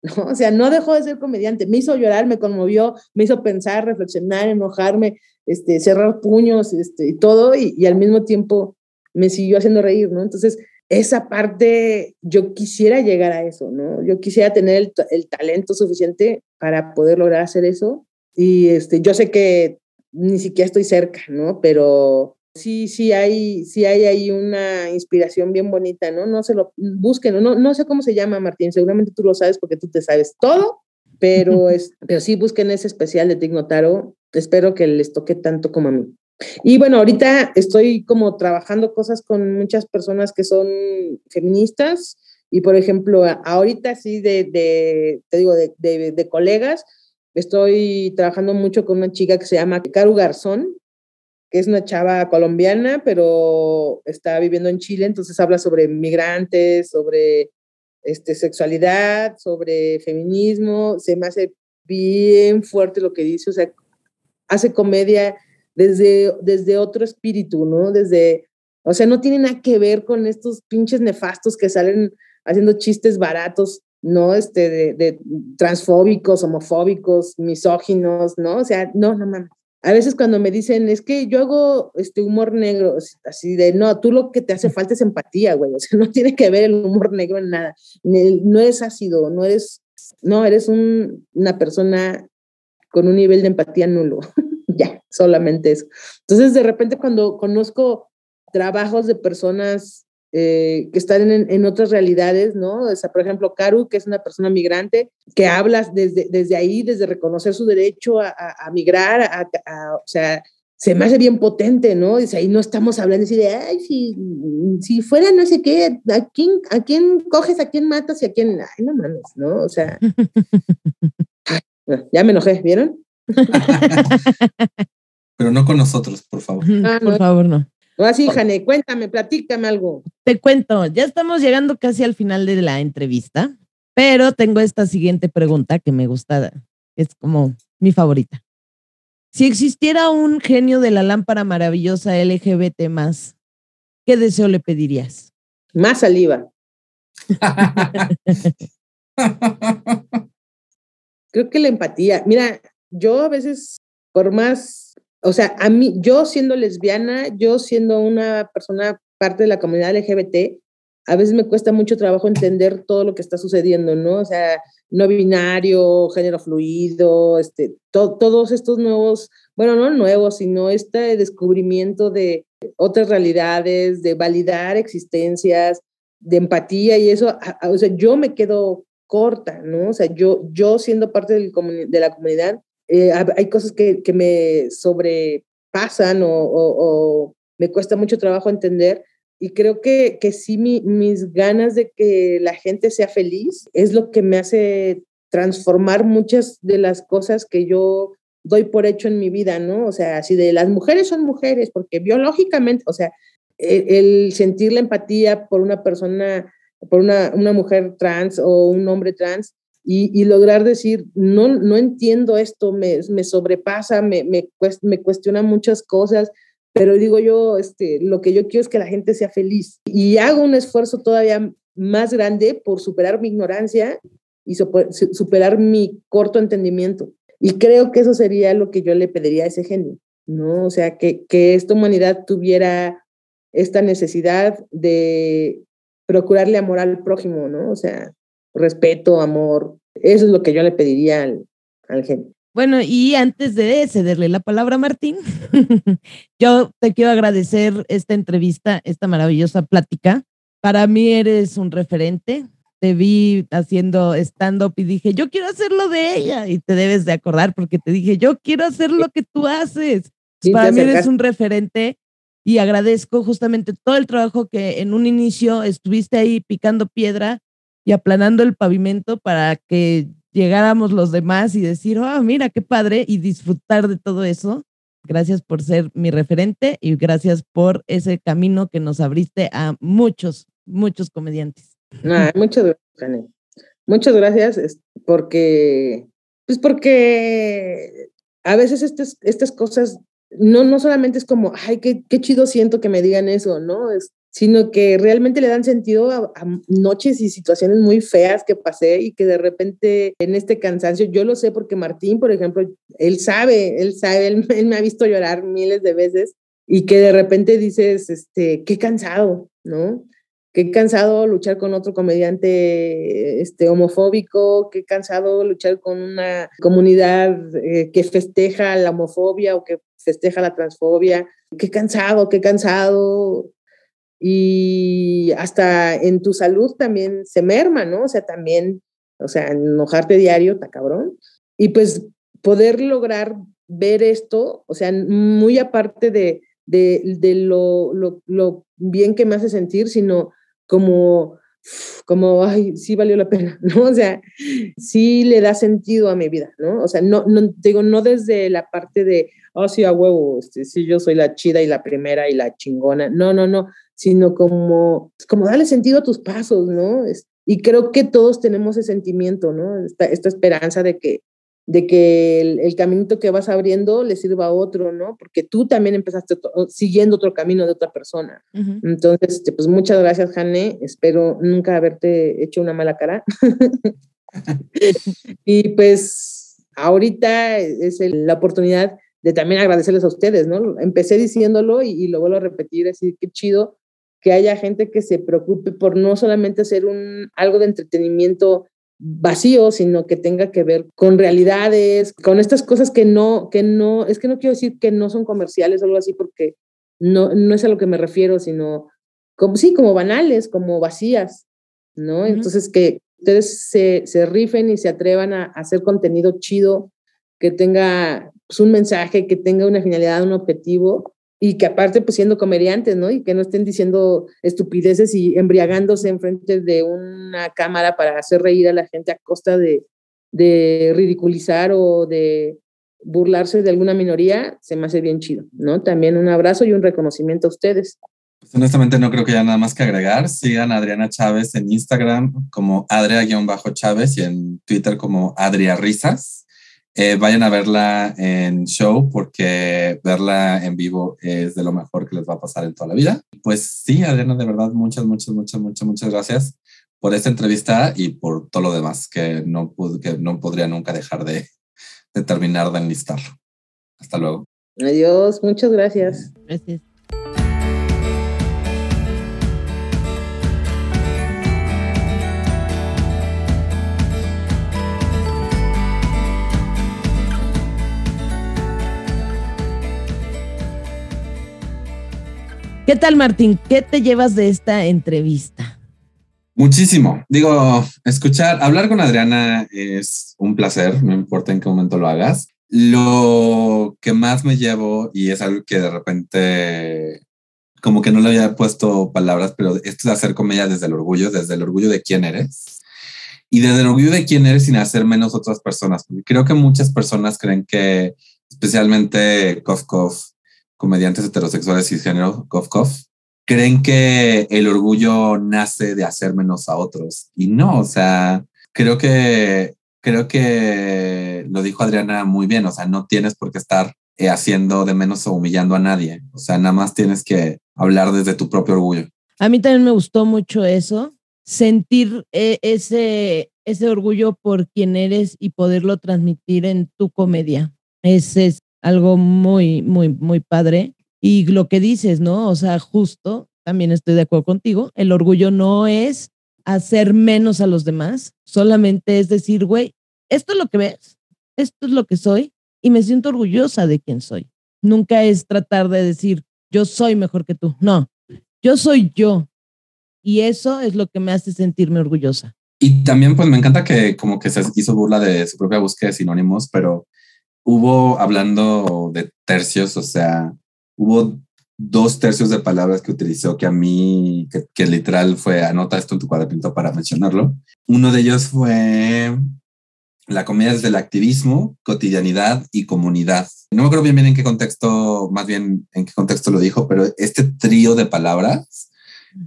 ¿no? O sea, no dejó de ser comediante, me hizo llorar, me conmovió, me hizo pensar, reflexionar, enojarme, este, cerrar puños este, y todo, y, al mismo tiempo me siguió haciendo reír, ¿no? Entonces, esa parte, yo quisiera llegar a eso, ¿no? Yo quisiera tener el, el talento suficiente para poder lograr hacer eso. Y este, yo sé que ni siquiera estoy cerca, ¿no? Pero sí, sí hay, sí hay ahí una inspiración bien bonita, ¿no? No se lo busquen, no, no sé cómo se llama, Martín, seguramente tú lo sabes porque tú te sabes todo, pero, es, pero sí busquen ese especial de Tignotaro, espero que les toque tanto como a mí. Y bueno, ahorita estoy como trabajando cosas con muchas personas que son feministas y por ejemplo, ahorita sí de, de te digo, de, de, de colegas, estoy trabajando mucho con una chica que se llama Caru Garzón, que es una chava colombiana, pero está viviendo en Chile, entonces habla sobre migrantes, sobre este, sexualidad, sobre feminismo, se me hace bien fuerte lo que dice, o sea, hace comedia desde, desde otro espíritu, ¿no? Desde, o sea, no tiene nada que ver con estos pinches nefastos que salen haciendo chistes baratos, ¿no? Este, de, transfóbicos, homofóbicos, misóginos, ¿no? O sea, no, no mames. A veces cuando me dicen, es que yo hago este humor negro, así de, no, tú lo que te hace falta es empatía, güey, o sea, no tiene que ver el humor negro en nada, no es ácido, no eres, no, eres un, una persona con un nivel de empatía nulo, ya, solamente eso. Entonces, de repente cuando conozco trabajos de personas eh, que están en, en, otras realidades, ¿no? O sea, por ejemplo, Karu, que es una persona migrante, que habla desde, desde ahí, desde reconocer su derecho a, a, a migrar, a, o sea, se me hace bien potente, ¿no? Dice, ahí no estamos hablando así de, ay, si, si fuera no sé qué, ¿a quién, ¿a quién coges, a quién matas y a quién? Ay, no mames, ¿no? O sea, ya me enojé, ¿vieron? Pero no con nosotros, por favor. Ah, por favor, no. Así, Jane, cuéntame, platícame algo. Te cuento, ya estamos llegando casi al final de la entrevista, pero tengo esta siguiente pregunta que me gusta, es como mi favorita. Si existiera un genio de la lámpara maravillosa LGBT más, ¿qué deseo le pedirías? Más saliva. Creo que la empatía. Mira, yo a veces, por más o sea, a mí, yo siendo lesbiana, yo siendo una persona parte de la comunidad LGBT, a veces me cuesta mucho trabajo entender todo lo que está sucediendo, ¿no? O sea, no binario, género fluido, este, to todos estos nuevos, bueno, no nuevos, sino este descubrimiento de otras realidades, de validar existencias, de empatía y eso, o sea, yo me quedo corta, ¿no? O sea, yo, yo siendo parte del de la comunidad, eh, hay cosas que, que me sobrepasan o, o, o, me cuesta mucho trabajo entender. Y creo que, que sí, mi, mis ganas de que la gente sea feliz es lo que me hace transformar muchas de las cosas que yo doy por hecho en mi vida, ¿no? O sea, así de las mujeres son mujeres, porque biológicamente, o sea, el, el sentir la empatía por una persona, por una, una mujer trans o un hombre trans, y, lograr decir, no, no entiendo esto, me, me sobrepasa, me, me, me, cuestiona muchas cosas, pero digo yo, este, lo que yo quiero es que la gente sea feliz y hago un esfuerzo todavía más grande por superar mi ignorancia y superar mi corto entendimiento. Y creo que eso sería lo que yo le pediría a ese genio, ¿no? O sea, que, que esta humanidad tuviera esta necesidad de procurarle amor al prójimo, ¿no? O sea, respeto, amor. Eso es lo que yo le pediría al, al genio. Bueno, y antes de cederle la palabra a Martín, yo te quiero agradecer esta entrevista, esta maravillosa plática. Para mí eres un referente. Te vi haciendo stand-up y dije, yo quiero hacer lo de ella. Y te debes de acordar porque te dije, yo quiero hacer lo que tú haces. Sí, Para mí eres un referente y agradezco justamente todo el trabajo que en un inicio estuviste ahí picando piedra y aplanando el pavimento para que llegáramos los demás y decir, oh, mira qué padre y disfrutar de todo eso. Gracias por ser mi referente y gracias por ese camino que nos abriste a muchos, muchos comediantes. Muchas gracias, Muchas gracias porque, pues porque a veces estas, estas cosas no, no solamente es como, ay, qué, qué chido siento que me digan eso, ¿no? Es, sino que realmente le dan sentido a, a, noches y situaciones muy feas que pasé y que de repente en este cansancio, yo lo sé porque Martín, por ejemplo, él sabe, él sabe, él, él me ha visto llorar miles de veces y que de repente dices, este, qué cansado, ¿no? qué cansado luchar con otro comediante este, homofóbico, qué cansado luchar con una comunidad eh, que festeja la homofobia o que festeja la transfobia, qué cansado, qué cansado. Y hasta en tu salud también se merma, ¿no? O sea, también, o sea, enojarte diario, está cabrón. Y pues poder lograr ver esto, o sea, muy aparte de, de, lo, lo, bien que me hace sentir, sino como, como, ay, sí valió la pena, ¿no? O sea, sí le da sentido a mi vida, ¿no? O sea, no, no digo, no desde la parte de, oh, sí, a huevo, este, sí, yo soy la chida y la primera y la chingona, no, no, no, sino como, como darle sentido a tus pasos, ¿no? y creo que todos tenemos ese sentimiento, ¿no? Esta, esta esperanza de que, de que el, el, caminito que vas abriendo le sirva a otro, ¿no? Porque tú también empezaste siguiendo otro camino de otra persona. Entonces, este, pues muchas gracias, Jane. Espero nunca haberte hecho una mala cara. y pues ahorita es la oportunidad de también agradecerles a ustedes, ¿no? Empecé diciéndolo y, y lo vuelvo a repetir, así que chido que haya gente que se preocupe por no solamente hacer un, algo de entretenimiento vacío, sino que tenga que ver con realidades, con estas cosas que no, que no, es que no quiero decir que no son comerciales o algo así, porque no, no es a lo que me refiero, sino como, sí, como banales, como vacías, ¿no? Entonces, que ustedes se, se, rifen y se atrevan a, hacer contenido chido, que tenga pues, un mensaje, que tenga una finalidad, un objetivo, y que aparte pues siendo comediantes, ¿no? Y que no estén diciendo estupideces y embriagándose enfrente de una cámara para hacer reír a la gente a costa de, de ridiculizar o de burlarse de alguna minoría, se me hace bien chido, ¿no? También un abrazo y un reconocimiento a ustedes. Pues honestamente no creo que haya nada más que agregar. Sigan a Adriana Chávez en Instagram como Adria-Chávez y en Twitter como Adria Risas. Eh, vayan a verla en show porque verla en vivo es de lo mejor que les va a pasar en toda la vida. Pues sí, Adriana, de verdad, muchas, muchas, muchas, muchas, muchas gracias por esta entrevista y por todo lo demás que no, que no podría nunca dejar de, de terminar de enlistarlo. Hasta luego. Adiós, muchas gracias. Gracias. ¿Qué tal, Martín? ¿Qué te llevas de esta entrevista? Muchísimo. Digo, escuchar, hablar con Adriana es un placer, no importa en qué momento lo hagas. Lo que más me llevo, y es algo que de repente como que no le había puesto palabras, pero esto es hacer comedia desde el orgullo, desde el orgullo de quién eres. Y desde el orgullo de quién eres sin hacer menos otras personas. Creo que muchas personas creen que, especialmente Kofkov, comediantes heterosexuales y género, Kof Kof, creen que el orgullo nace de hacer menos a otros. Y no, o sea, creo que, creo que lo dijo Adriana muy bien, o sea, no tienes por qué estar eh, haciendo de menos o humillando a nadie, o sea, nada más tienes que hablar desde tu propio orgullo. A mí también me gustó mucho eso, sentir eh, ese, ese orgullo por quien eres y poderlo transmitir en tu comedia. Ese es algo muy, muy, muy padre. Y lo que dices, ¿no? O sea, justo, también estoy de acuerdo contigo, el orgullo no es hacer menos a los demás, solamente es decir, güey, esto es lo que ves, esto es lo que soy y me siento orgullosa de quién soy. Nunca es tratar de decir, yo soy mejor que tú, no, yo soy yo. Y eso es lo que me hace sentirme orgullosa. Y también pues me encanta que como que se hizo burla de su propia búsqueda de sinónimos, pero hubo, hablando de tercios, o sea, hubo dos tercios de palabras que utilizó que a mí, que, literal fue, anota esto en tu cuadernito para mencionarlo. Uno de ellos fue la comedia desde el activismo, cotidianidad y comunidad. No me acuerdo bien, bien en qué contexto, más bien en qué contexto lo dijo, pero este trío de palabras,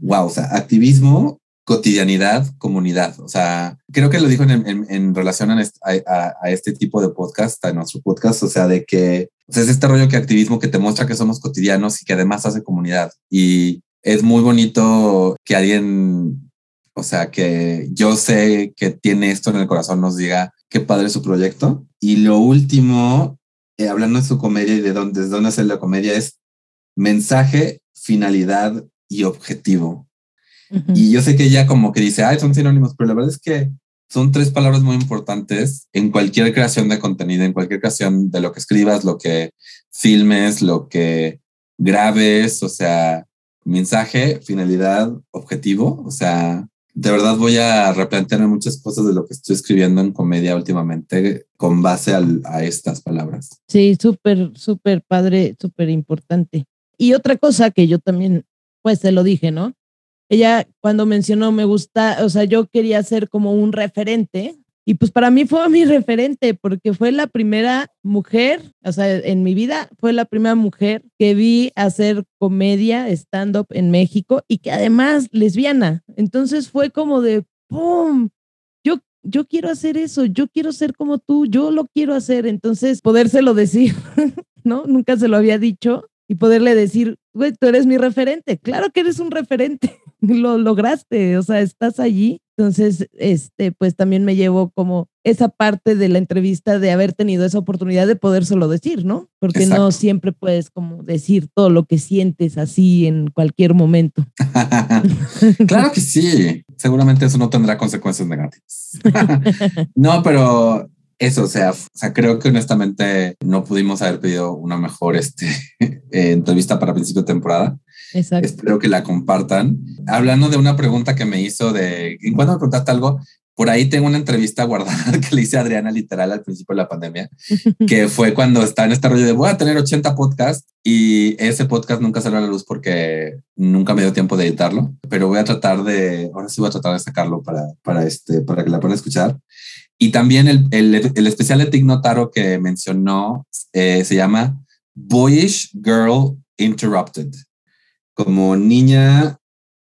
wow, o sea, activismo, cotidianidad, comunidad. O sea, creo que lo dijo en, relación a este, tipo de podcast, a nuestro podcast, o sea, de que es este rollo que activismo que te muestra que somos cotidianos y que además hace comunidad. Y es muy bonito que alguien, o sea, que yo sé que tiene esto en el corazón, nos diga qué padre su proyecto. Y lo último, eh, hablando de su comedia y de dónde, desde dónde hacer la comedia, es mensaje, finalidad y objetivo. Y yo sé que ella como que dice, ay, son sinónimos, pero la verdad es que son tres palabras muy importantes en cualquier creación de contenido, en cualquier creación de lo que escribas, lo que filmes, lo que grabes, o sea, mensaje, finalidad, objetivo, o sea, de verdad voy a replantearme muchas cosas de lo que estoy escribiendo en comedia últimamente con base a estas palabras. Sí, súper, súper padre, súper importante. Y otra cosa que yo también, pues se lo dije, ¿no? Ella cuando mencionó me gusta, o sea, yo quería ser como un referente y pues para mí fue mi referente porque fue la primera mujer, o sea, en mi vida fue la primera mujer que vi hacer comedia, stand-up en México y que además lesbiana. Entonces fue como de, ¡pum! Yo, yo quiero hacer eso, yo quiero ser como tú, yo lo quiero hacer. Entonces, podérselo decir, ¿no? Nunca se lo había dicho y poderle decir, güey, tú eres mi referente. Claro que eres un referente, lo lograste, o sea, estás allí entonces, este, pues también me llevo como esa parte de la entrevista de haber tenido esa oportunidad de podérselo decir, ¿no? Porque no siempre puedes como decir todo lo que sientes así en cualquier momento. claro que sí. Seguramente eso no tendrá consecuencias negativas. no, pero eso, o sea, o sea, creo que honestamente no pudimos haber pedido una mejor este, entrevista para principio de temporada. Espero que la compartan. Hablando de una pregunta que me hizo de, ¿en cuándo me preguntaste algo? Por ahí tengo una entrevista guardada que le hice a Adriana literal al principio de la pandemia, que fue cuando estaba en este rollo de voy a tener 80 podcasts y ese podcast nunca salió a la luz porque nunca me dio tiempo de editarlo, pero voy a tratar de, ahora sí voy a tratar de sacarlo para, para, este, para que la puedan escuchar. Y también el, el, el especial de Tig Notaro que mencionó eh, se llama Boyish Girl Interrupted como niña,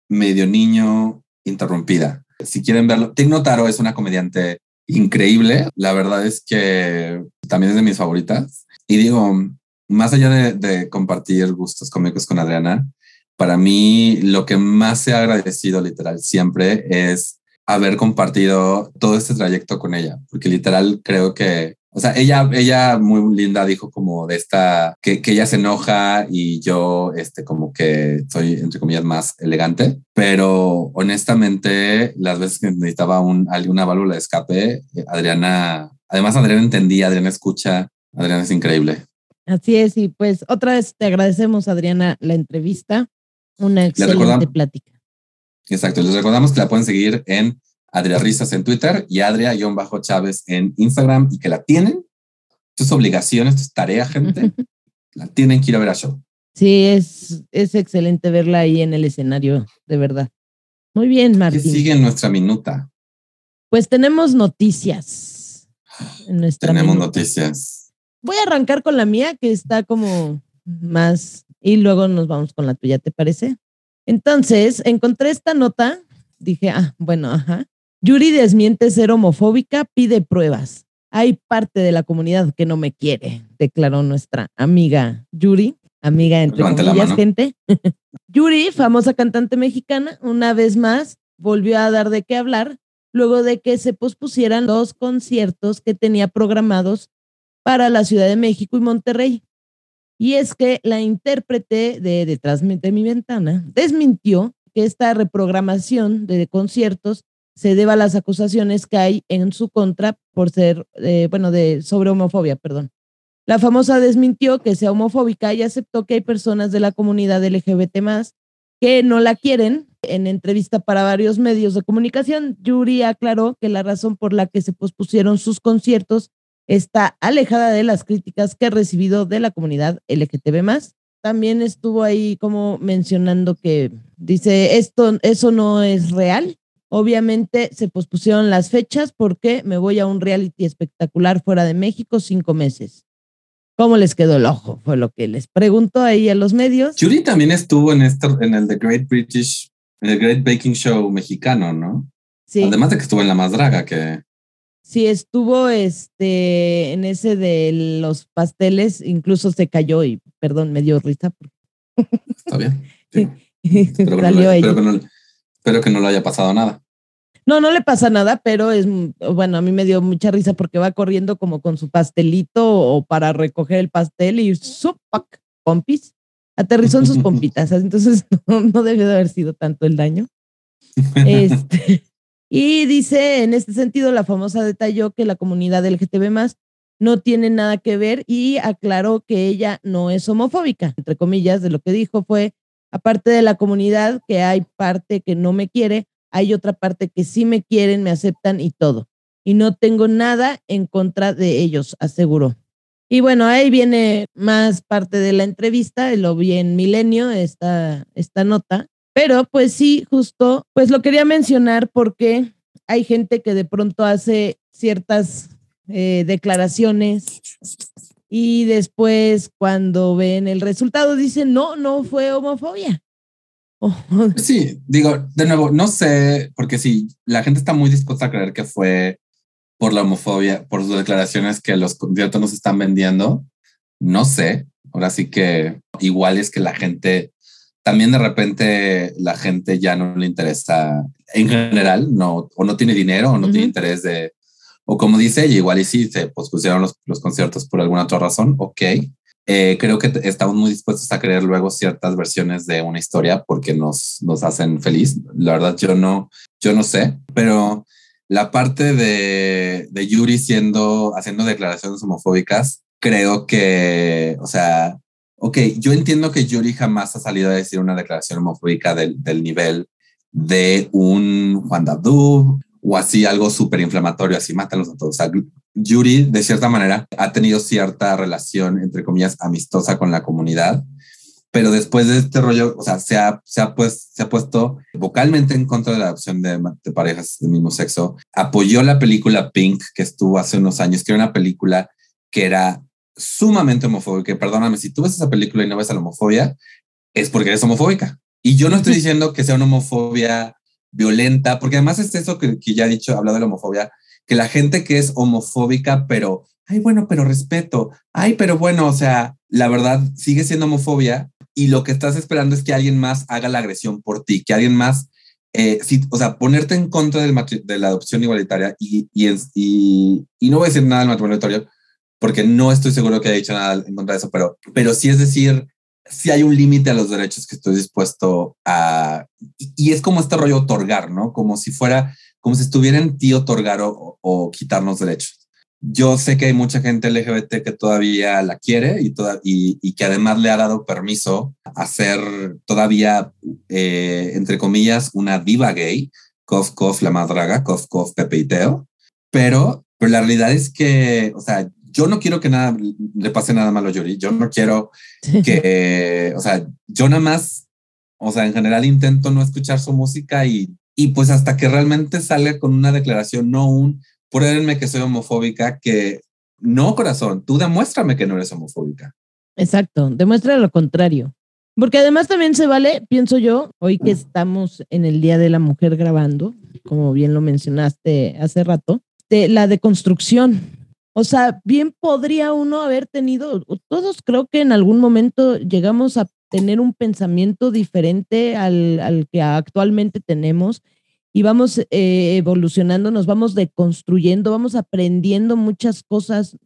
medio niño, interrumpida. Si quieren verlo, Tig Notaro es una comediante increíble. La verdad es que también es de mis favoritas. Y digo, más allá de, compartir gustos cómicos con Adriana, para mí lo que más he agradecido literal siempre es haber compartido todo este trayecto con ella, porque literal creo que o sea, ella, ella muy linda dijo como de esta, que, que ella se enoja y yo, este, como que soy, entre comillas, más elegante, pero honestamente, las veces que necesitaba un, alguna válvula de escape, eh, Adriana, además Adriana entendía, Adriana escucha, Adriana es increíble. Así es, y pues otra vez te agradecemos, Adriana, la entrevista, una excelente plática. Exacto, les recordamos que la pueden seguir en Adria Risas en Twitter y Adria-Chávez en Instagram y que la tienen. Esto es obligación, esto es tarea, gente. la tienen que ir a ver a show. Sí, es, es excelente verla ahí en el escenario, de verdad. Muy bien, Martín. ¿Qué sigue en nuestra minuta? Pues tenemos noticias. tenemos noticias. Voy a arrancar con la mía, que está como más, y luego nos vamos con la tuya, ¿te parece? Entonces, encontré esta nota, dije, ah, bueno, ajá. Yuri desmiente ser homofóbica, pide pruebas. Hay parte de la comunidad que no me quiere, declaró nuestra amiga Yuri, amiga entre comillas, gente. Yuri, famosa cantante mexicana, una vez más volvió a dar de qué hablar luego de que se pospusieran los conciertos que tenía programados para la Ciudad de México y Monterrey. Y es que la intérprete de Detrás de mi ventana desmintió que esta reprogramación de conciertos se deba a las acusaciones que hay en su contra por ser, eh, bueno, de sobre homofobia, perdón. La famosa desmintió que sea homofóbica y aceptó que hay personas de la comunidad LGBT más que no la quieren. En entrevista para varios medios de comunicación, Yuri aclaró que la razón por la que se pospusieron sus conciertos está alejada de las críticas que ha recibido de la comunidad LGTB más. También estuvo ahí como mencionando que dice, esto, eso no es real, Obviamente se pospusieron las fechas porque me voy a un reality espectacular fuera de México cinco meses. ¿Cómo les quedó el ojo? Fue lo que les preguntó ahí a los medios. Yuri también estuvo en, esto, en el The Great British, en el Great Baking Show mexicano, ¿no? Sí. Además de que estuvo en La Más Draga, que... Sí, estuvo este, en ese de los pasteles, incluso se cayó y, perdón, me dio risa. Está bien. Sí. Pero, no, Espero que no le haya pasado nada. No, no le pasa nada, pero es, bueno, a mí me dio mucha risa porque va corriendo como con su pastelito o para recoger el pastel y ¡supac! pompis, aterrizó en sus pompitas, entonces no, no debió de haber sido tanto el daño. Este, y dice, en este sentido, la famosa detalló que la comunidad LGTB más no tiene nada que ver y aclaró que ella no es homofóbica, entre comillas, de lo que dijo fue, aparte de la comunidad, que hay parte que no me quiere, hay otra parte que sí me quieren, me aceptan y todo. Y no tengo nada en contra de ellos, aseguró. Y bueno, ahí viene más parte de la entrevista, lo vi en Milenio, esta, esta nota, pero pues sí, justo, pues lo quería mencionar porque hay gente que de pronto hace ciertas eh, declaraciones y después cuando ven el resultado dicen, no, no fue homofobia. Sí, digo, de nuevo, no sé, porque sí, la gente está muy dispuesta a creer que fue por la homofobia, por sus declaraciones que los conciertos nos están vendiendo. No sé, ahora sí que igual es que la gente, también de repente la gente ya no le interesa en general, no, o no tiene dinero o no tiene interés de, o como dice ella, igual y sí, se pospusieron los, los conciertos por alguna otra razón, ok. Eh, creo que estamos muy dispuestos a creer luego ciertas versiones de una historia porque nos, nos hacen feliz. La verdad, yo no, yo no sé, pero la parte de, de Yuri siendo, haciendo declaraciones homofóbicas, creo que, o sea, ok, yo entiendo que Yuri jamás ha salido a decir una declaración homofóbica del, del nivel de un Juan Dabdub o así algo súper inflamatorio, así mátalos a todos. O sea, Yuri, de cierta manera, ha tenido cierta relación, entre comillas, amistosa con la comunidad pero después de este rollo, o sea, se ha, se ha, pues, se ha puesto vocalmente en contra de la adopción de, de, parejas del mismo sexo. Apoyó la película Pink, que estuvo hace unos años, que era una película que era sumamente homofóbica. Perdóname, si tú ves esa película y no ves a la homofobia, es porque eres homofóbica. Y yo no estoy diciendo que sea una homofobia violenta, porque además es eso que, que ya he dicho, hablado de la homofobia, que la gente que es homofóbica, pero, ay, bueno, pero respeto, ay, pero bueno, o sea, la verdad sigue siendo homofobia y lo que estás esperando es que alguien más haga la agresión por ti, que alguien más, eh, o sea, ponerte en contra de la adopción igualitaria y, y, y, no voy a decir nada del matrimonio porque no estoy seguro que haya dicho nada en contra de eso, pero, pero sí es decir, si hay un límite a los derechos que estoy dispuesto a... Y, es como este rollo otorgar, ¿no? Como si fuera, como si estuviera en ti otorgar o, o quitarnos derechos yo sé que hay mucha gente LGBT que todavía la quiere y, que además le ha dado permiso a ser todavía, eh, entre comillas, una diva gay, Kof Kof la madraga, Kof Kof Pepe y Teo, pero, pero la realidad es que, o sea, yo no quiero que nada le pase nada malo a Yuri, yo no quiero que, o sea, yo nada más, o sea, en general intento no escuchar su música y, y pues hasta que realmente salga con una declaración, no un pruébenme que soy homofóbica, que no, corazón, tú demuéstrame que no eres homofóbica. Exacto, demuestra lo contrario. Porque además también se vale, pienso yo, hoy que estamos en el Día de la Mujer grabando, como bien lo mencionaste hace rato, de la deconstrucción. O sea, bien podría uno haber tenido, todos creo que en algún momento llegamos a tener un pensamiento diferente al, al que actualmente tenemos y vamos eh, evolucionando, nos vamos deconstruyendo, vamos aprendiendo muchas cosas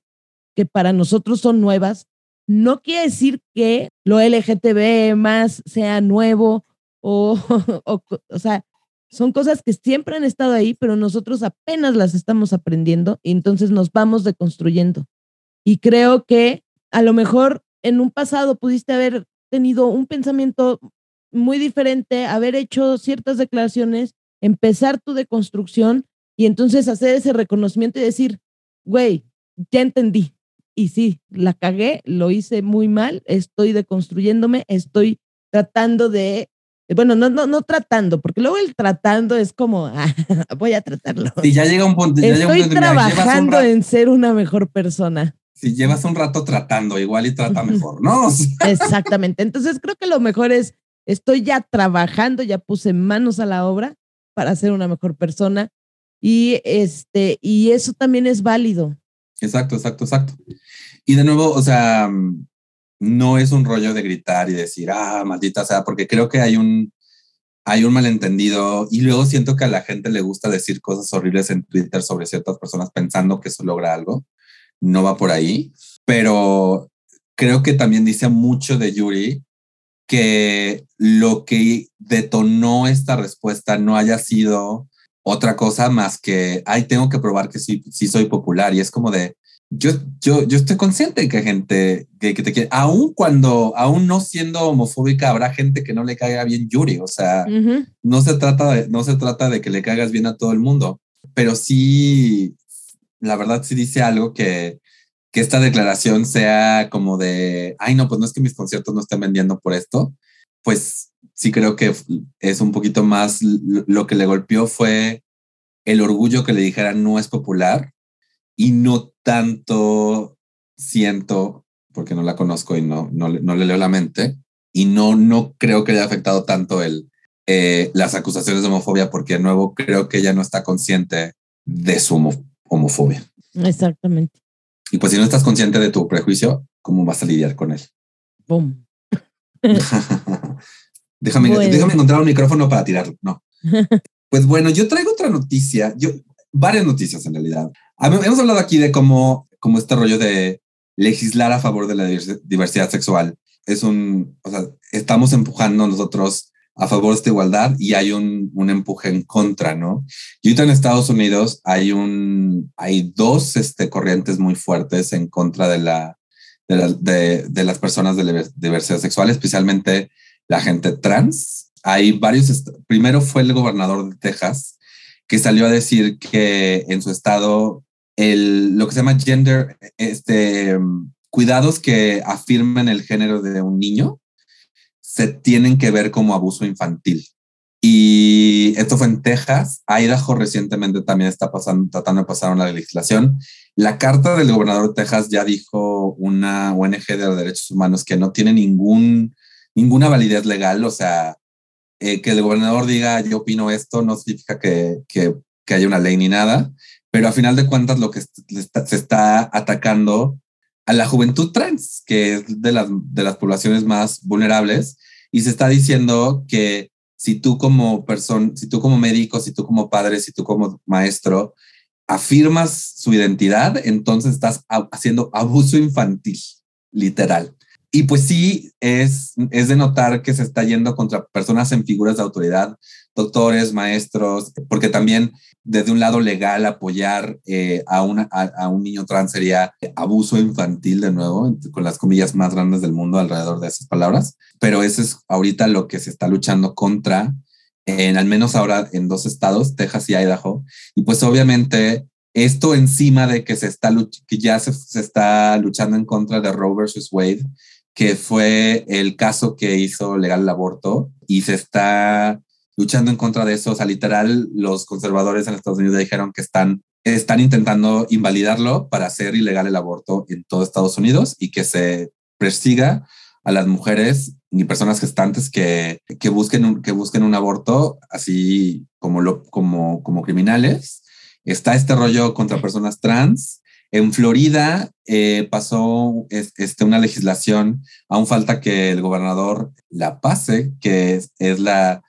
que para nosotros son nuevas. No quiere decir que lo LGTB más sea nuevo o, o, o sea, son cosas que siempre han estado ahí, pero nosotros apenas las estamos aprendiendo y entonces nos vamos deconstruyendo. Y creo que a lo mejor en un pasado pudiste haber tenido un pensamiento muy diferente, haber hecho ciertas declaraciones empezar tu deconstrucción y entonces hacer ese reconocimiento y decir, güey, ya entendí. Y sí, la cagué, lo hice muy mal, estoy deconstruyéndome, estoy tratando de, bueno, no, no, no tratando, porque luego el tratando es como, ah, voy a tratarlo. Y ya llega un punto. Estoy trabajando en ser una mejor persona. Si llevas un rato tratando, igual y trata mejor, ¿no? Exactamente. Entonces creo que lo mejor es, estoy ya trabajando, ya puse manos a la obra para ser una mejor persona. Y, este, y eso también es válido. Exacto, exacto, exacto. Y de nuevo, o sea, no es un rollo de gritar y decir, ah, maldita sea, porque creo que hay un, hay un malentendido y luego siento que a la gente le gusta decir cosas horribles en Twitter sobre ciertas personas pensando que eso logra algo. No va por ahí, pero creo que también dice mucho de Yuri que lo que detonó esta respuesta no haya sido otra cosa más que, ay, tengo que probar que sí, sí soy popular. Y es como de, yo, yo, yo estoy consciente de que hay gente que, que te quiere, aún cuando, aún no siendo homofóbica, habrá gente que no le caiga bien Yuri. O sea, no, se trata de, no se trata de que le caigas bien a todo el mundo, pero sí, la verdad sí dice algo que, que esta declaración sea como de, ay, no, pues no es que mis conciertos no estén vendiendo por esto, pues sí creo que es un poquito más lo que le golpeó fue el orgullo que le dijera no es popular y no tanto siento, porque no la conozco y no, no, no le leo la mente, y no, no creo que haya afectado tanto el, eh, las acusaciones de homofobia, porque de nuevo creo que ella no está consciente de su homofobia. Exactamente. Y pues si no estás consciente de tu prejuicio, ¿cómo vas a lidiar con él? Boom. déjame, déjame encontrar un micrófono para tirarlo. No. pues bueno, yo traigo otra noticia. Yo, varias noticias en realidad. Hemos hablado aquí de cómo, cómo este rollo de legislar a favor de la diversidad sexual es un, o sea, estamos empujando nosotros a favor de esta igualdad y hay un, un empuje en contra, ¿no? Y ahorita en Estados Unidos hay un, hay dos este, corrientes muy fuertes en contra de la, de, de, de las personas de la diversidad sexual, especialmente la gente trans. Hay varios, primero fue el gobernador de Texas, que salió a decir que en su estado el, lo que se llama gender, este, cuidados que afirman el género de un niño se tienen que ver como abuso infantil. Y esto fue en Texas. Idaho recientemente también está pasando, tratando de pasar una legislación. La carta del gobernador de Texas ya dijo una ONG de los derechos humanos que no tiene ningún, ninguna validez legal. O sea, eh, que el gobernador diga yo opino esto no significa que, que, que, haya una ley ni nada, pero a final de cuentas lo que se está atacando a la juventud trans, que es de las, de las poblaciones más vulnerables, y se está diciendo que si tú como persona, si tú como médico, si tú como padre, si tú como maestro, afirmas su identidad, entonces estás haciendo abuso infantil, literal. Y pues sí, es, es de notar que se está yendo contra personas en figuras de autoridad, doctores, maestros, porque también desde un lado legal apoyar eh, a, una, a, un niño trans sería abuso infantil de nuevo, con las comillas más grandes del mundo alrededor de esas palabras. Pero eso es ahorita lo que se está luchando contra, en al menos ahora en dos estados, Texas y Idaho. Y pues obviamente esto encima de que se está que ya se, se está luchando en contra de Roe versus Wade, que fue el caso que hizo legal el aborto y se está luchando en contra de eso. O sea, literal, los conservadores en Estados Unidos dijeron que están, están intentando invalidarlo para hacer ilegal el aborto en todo Estados Unidos y que se persiga a las mujeres y personas gestantes que, que, busquen, un, que busquen un aborto así como, lo, como, como criminales. Está este rollo contra personas trans en Florida eh, pasó este, una legislación, aún falta que el gobernador la pase, que es, la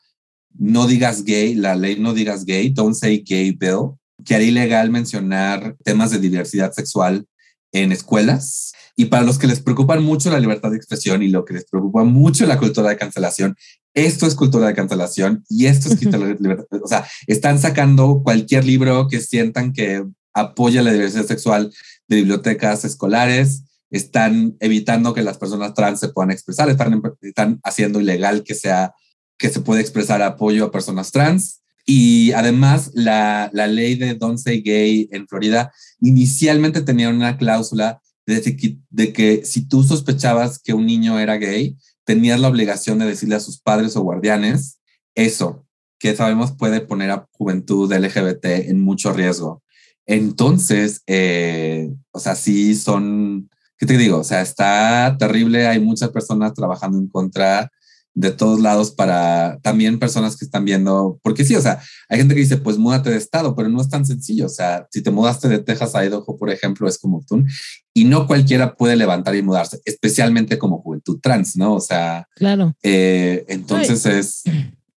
no digas gay, la ley no digas gay, don't say gay bill, que haría ilegal mencionar temas de diversidad sexual en escuelas. Y para los que les preocupan mucho la libertad de expresión y lo que les preocupa mucho la cultura de cancelación, esto es cultura de cancelación y esto es libertad. O sea, están sacando cualquier libro que sientan que apoya la diversidad sexual de bibliotecas escolares, están evitando que las personas trans se puedan expresar, están, están haciendo ilegal que sea que se pueda expresar apoyo a personas trans. Y además, la, la ley de Don't Say Gay en Florida inicialmente tenía una cláusula de que, de que si tú sospechabas que un niño era gay, tenías la obligación de decirle a sus padres o guardianes eso, que sabemos puede poner a juventud LGBT en mucho riesgo. Entonces, eh, o sea, sí son, ¿qué te digo? O sea, está terrible, hay muchas personas trabajando en contra de todos lados para también personas que están viendo, porque sí, o sea, hay gente que dice, pues múdate de estado, pero no es tan sencillo, o sea, si te mudaste de Texas a Idaho, por ejemplo, es como tú, y no cualquiera puede levantar y mudarse, especialmente como juventud trans, ¿no? O sea, claro. Eh, entonces es...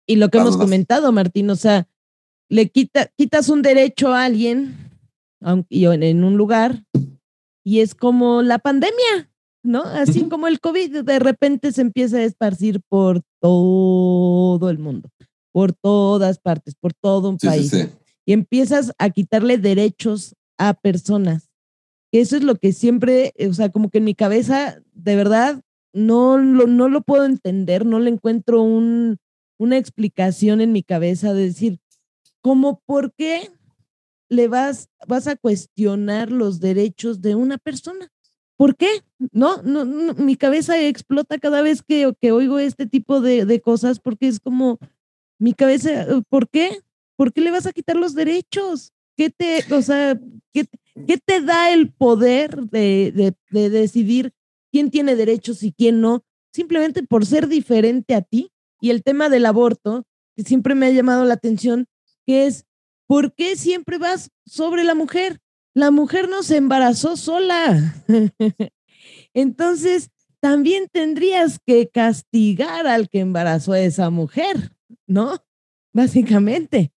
Y lo que hemos comentado, Martín, o sea, le quita, quitas un derecho a alguien y en un lugar y es como la pandemia. ¿No? Así como el COVID de repente se empieza a esparcir por todo el mundo, por todas partes, por todo un país. Y empiezas a quitarle derechos a personas. Eso es lo que siempre, o sea, como que en mi cabeza, de verdad, no lo, no lo puedo entender, no le encuentro un, una explicación en mi cabeza de decir, ¿cómo por qué le vas, vas a cuestionar los derechos de una persona? ¿Por qué? No, no, mi cabeza explota cada vez que, que oigo este tipo de, de, cosas porque es como, mi cabeza, ¿por qué? ¿Por qué le vas a quitar los derechos? ¿Qué te, o sea, qué, qué te da el poder de, de, de decidir quién tiene derechos y quién no? Simplemente por ser diferente a ti. Y el tema del aborto, que siempre me ha llamado la atención, que es, ¿por qué siempre vas sobre la mujer? La mujer no se embarazó sola. Entonces, también tendrías que castigar al que embarazó a esa mujer, ¿no? Básicamente.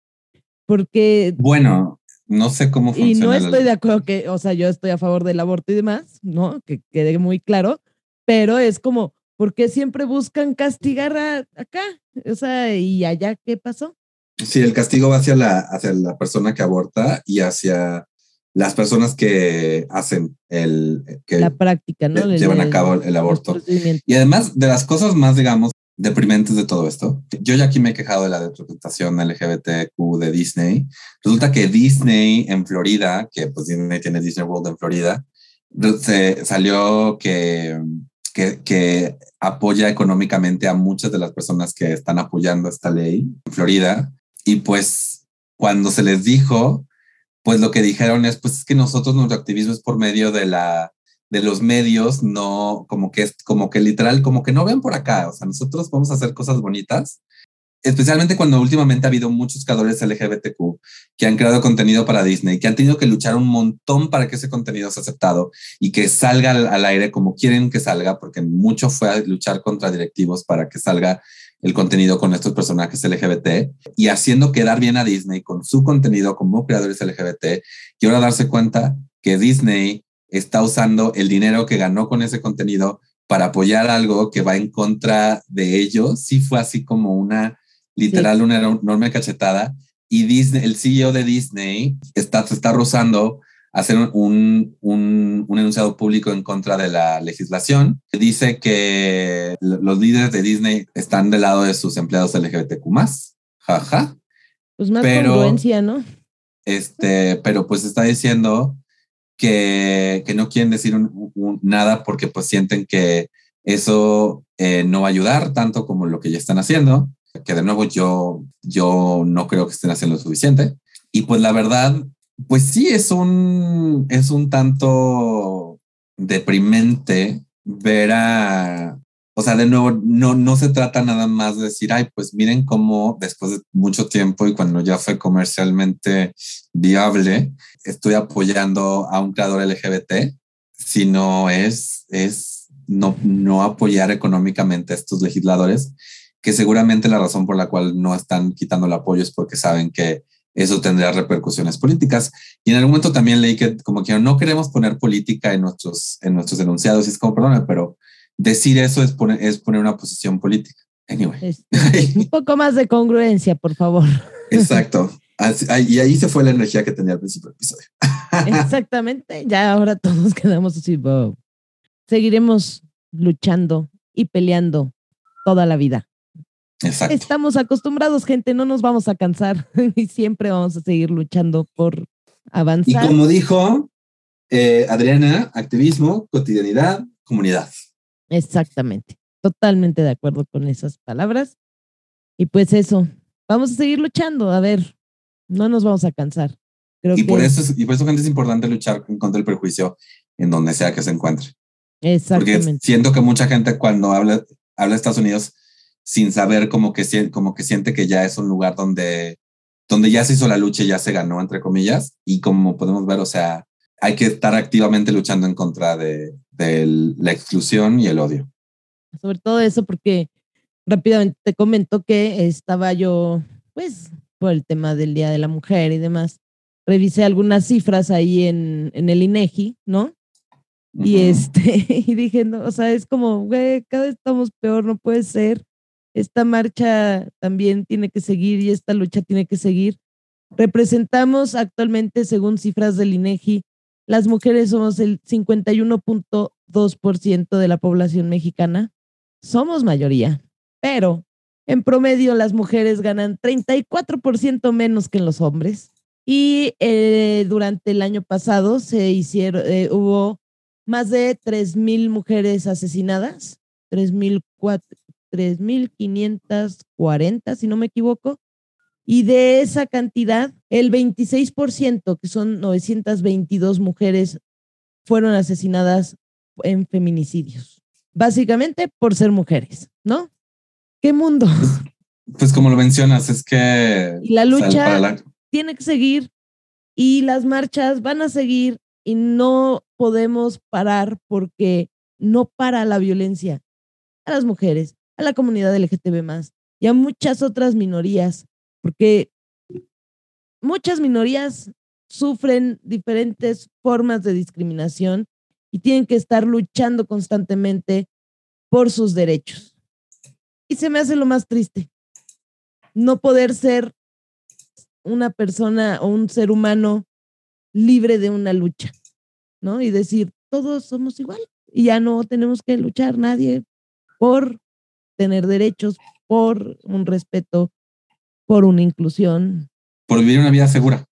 Porque. Bueno, no sé cómo funciona. Y no estoy de acuerdo que, o sea, yo estoy a favor del aborto y demás, ¿no? Que quede muy claro, pero es como, ¿por qué siempre buscan castigar a, acá? O sea, ¿y allá qué pasó? Sí, el castigo va hacia la, hacia la persona que aborta y hacia las personas que hacen el... Que la práctica, ¿no? Llevan a cabo el, aborto. Y además de las cosas más, digamos, deprimentes de todo esto. Yo ya aquí me he quejado de la representación LGBTQ de Disney. Resulta que Disney en Florida, que pues Disney tiene Disney World en Florida, se salió que, que, que apoya económicamente a muchas de las personas que están apoyando esta ley en Florida y pues cuando se les dijo, pues lo que dijeron es, pues es que nosotros nuestro activismo es por medio de la de los medios, no como que es como que literal, como que no ven por acá, o sea, nosotros vamos a hacer cosas bonitas, especialmente cuando últimamente ha habido muchos creadores LGBTQ que han creado contenido para Disney, que han tenido que luchar un montón para que ese contenido sea aceptado y que salga al, aire como quieren que salga, porque mucho fue luchar contra directivos para que salga el contenido con estos personajes LGBT y haciendo quedar bien a Disney con su contenido como creadores LGBT y ahora darse cuenta que Disney está usando el dinero que ganó con ese contenido para apoyar algo que va en contra de ellos. Sí fue así como una literal, una enorme cachetada. Y Disney, el CEO de Disney está, se está rozando hacer un, un, un, enunciado público en contra de la legislación. Dice que los líderes de Disney están del lado de sus empleados LGBTQ más. Jaja. Pues más pero, congruencia, ¿no? Este, pero pues está diciendo que, que no quieren decir nada porque pues sienten que eso eh, no va a ayudar tanto como lo que ya están haciendo. Que de nuevo yo, yo no creo que estén haciendo lo suficiente. Y pues la verdad, pues sí, es un, es un tanto deprimente ver a, o sea, de nuevo, no, no se trata nada más de decir, ay, pues miren cómo después de mucho tiempo y cuando ya fue comercialmente viable, estoy apoyando a un creador LGBT, sino es, es no, no apoyar económicamente a estos legisladores, que seguramente la razón por la cual no están quitando el apoyo es porque saben que eso tendría repercusiones políticas. Y en algún momento también leí que como que no queremos poner política en nuestros, en nuestros enunciados, y es como, perdón, pero decir eso es poner, es poner una posición política. Anyway. Un poco más de congruencia, por favor. Exacto. y ahí se fue la energía que tenía al principio del episodio. Exactamente. Ya ahora todos quedamos así. Seguiremos luchando y peleando toda la vida. Exacto. Estamos acostumbrados, gente, no nos vamos a cansar y siempre vamos a seguir luchando por avanzar. Y como dijo eh, Adriana, activismo, cotidianidad, comunidad. Exactamente, totalmente de acuerdo con esas palabras. Y pues eso, vamos a seguir luchando, a ver, no nos vamos a cansar. Creo y, por eso es, y por eso, gente, es importante luchar contra el prejuicio en donde sea que se encuentre. Exactamente. Porque siento que mucha gente cuando habla, habla de Estados Unidos sin saber como que, como que siente que ya es un lugar donde, donde ya se hizo la lucha y ya se ganó, entre comillas. Y como podemos ver, o sea, hay que estar activamente luchando en contra de, de la exclusión y el odio. Sobre todo eso porque rápidamente te comento que estaba yo, pues, por el tema del Día de la Mujer y demás, revisé algunas cifras ahí en, en el INEGI, ¿no? Y este, y dije, no, o sea, es como, güey, cada vez estamos peor, no puede ser. Esta marcha también tiene que seguir y esta lucha tiene que seguir. Representamos actualmente, según cifras del INEGI, las mujeres somos el 51.2% de la población mexicana. Somos mayoría, pero en promedio las mujeres ganan 34% menos que los hombres. Y eh, durante el año pasado se hicieron, eh, hubo más de 3.000 mujeres asesinadas, 3.540, si no me equivoco. Y de esa cantidad, el 26%, que son 922 mujeres, fueron asesinadas en feminicidios. Básicamente por ser mujeres, ¿no? ¿Qué mundo? Pues, pues como lo mencionas, es que... la lucha tiene que seguir y las marchas van a seguir y no podemos parar porque no para la violencia a las mujeres, a la comunidad LGTB más y a muchas otras minorías porque muchas minorías sufren diferentes formas de discriminación y tienen que estar luchando constantemente por sus derechos. Y se me hace lo más triste, no poder ser una persona o un ser humano libre de una lucha, ¿no? Y decir, todos somos igual y ya no tenemos que luchar nadie por tener derechos, por un respeto por una inclusión. Por vivir una vida segura.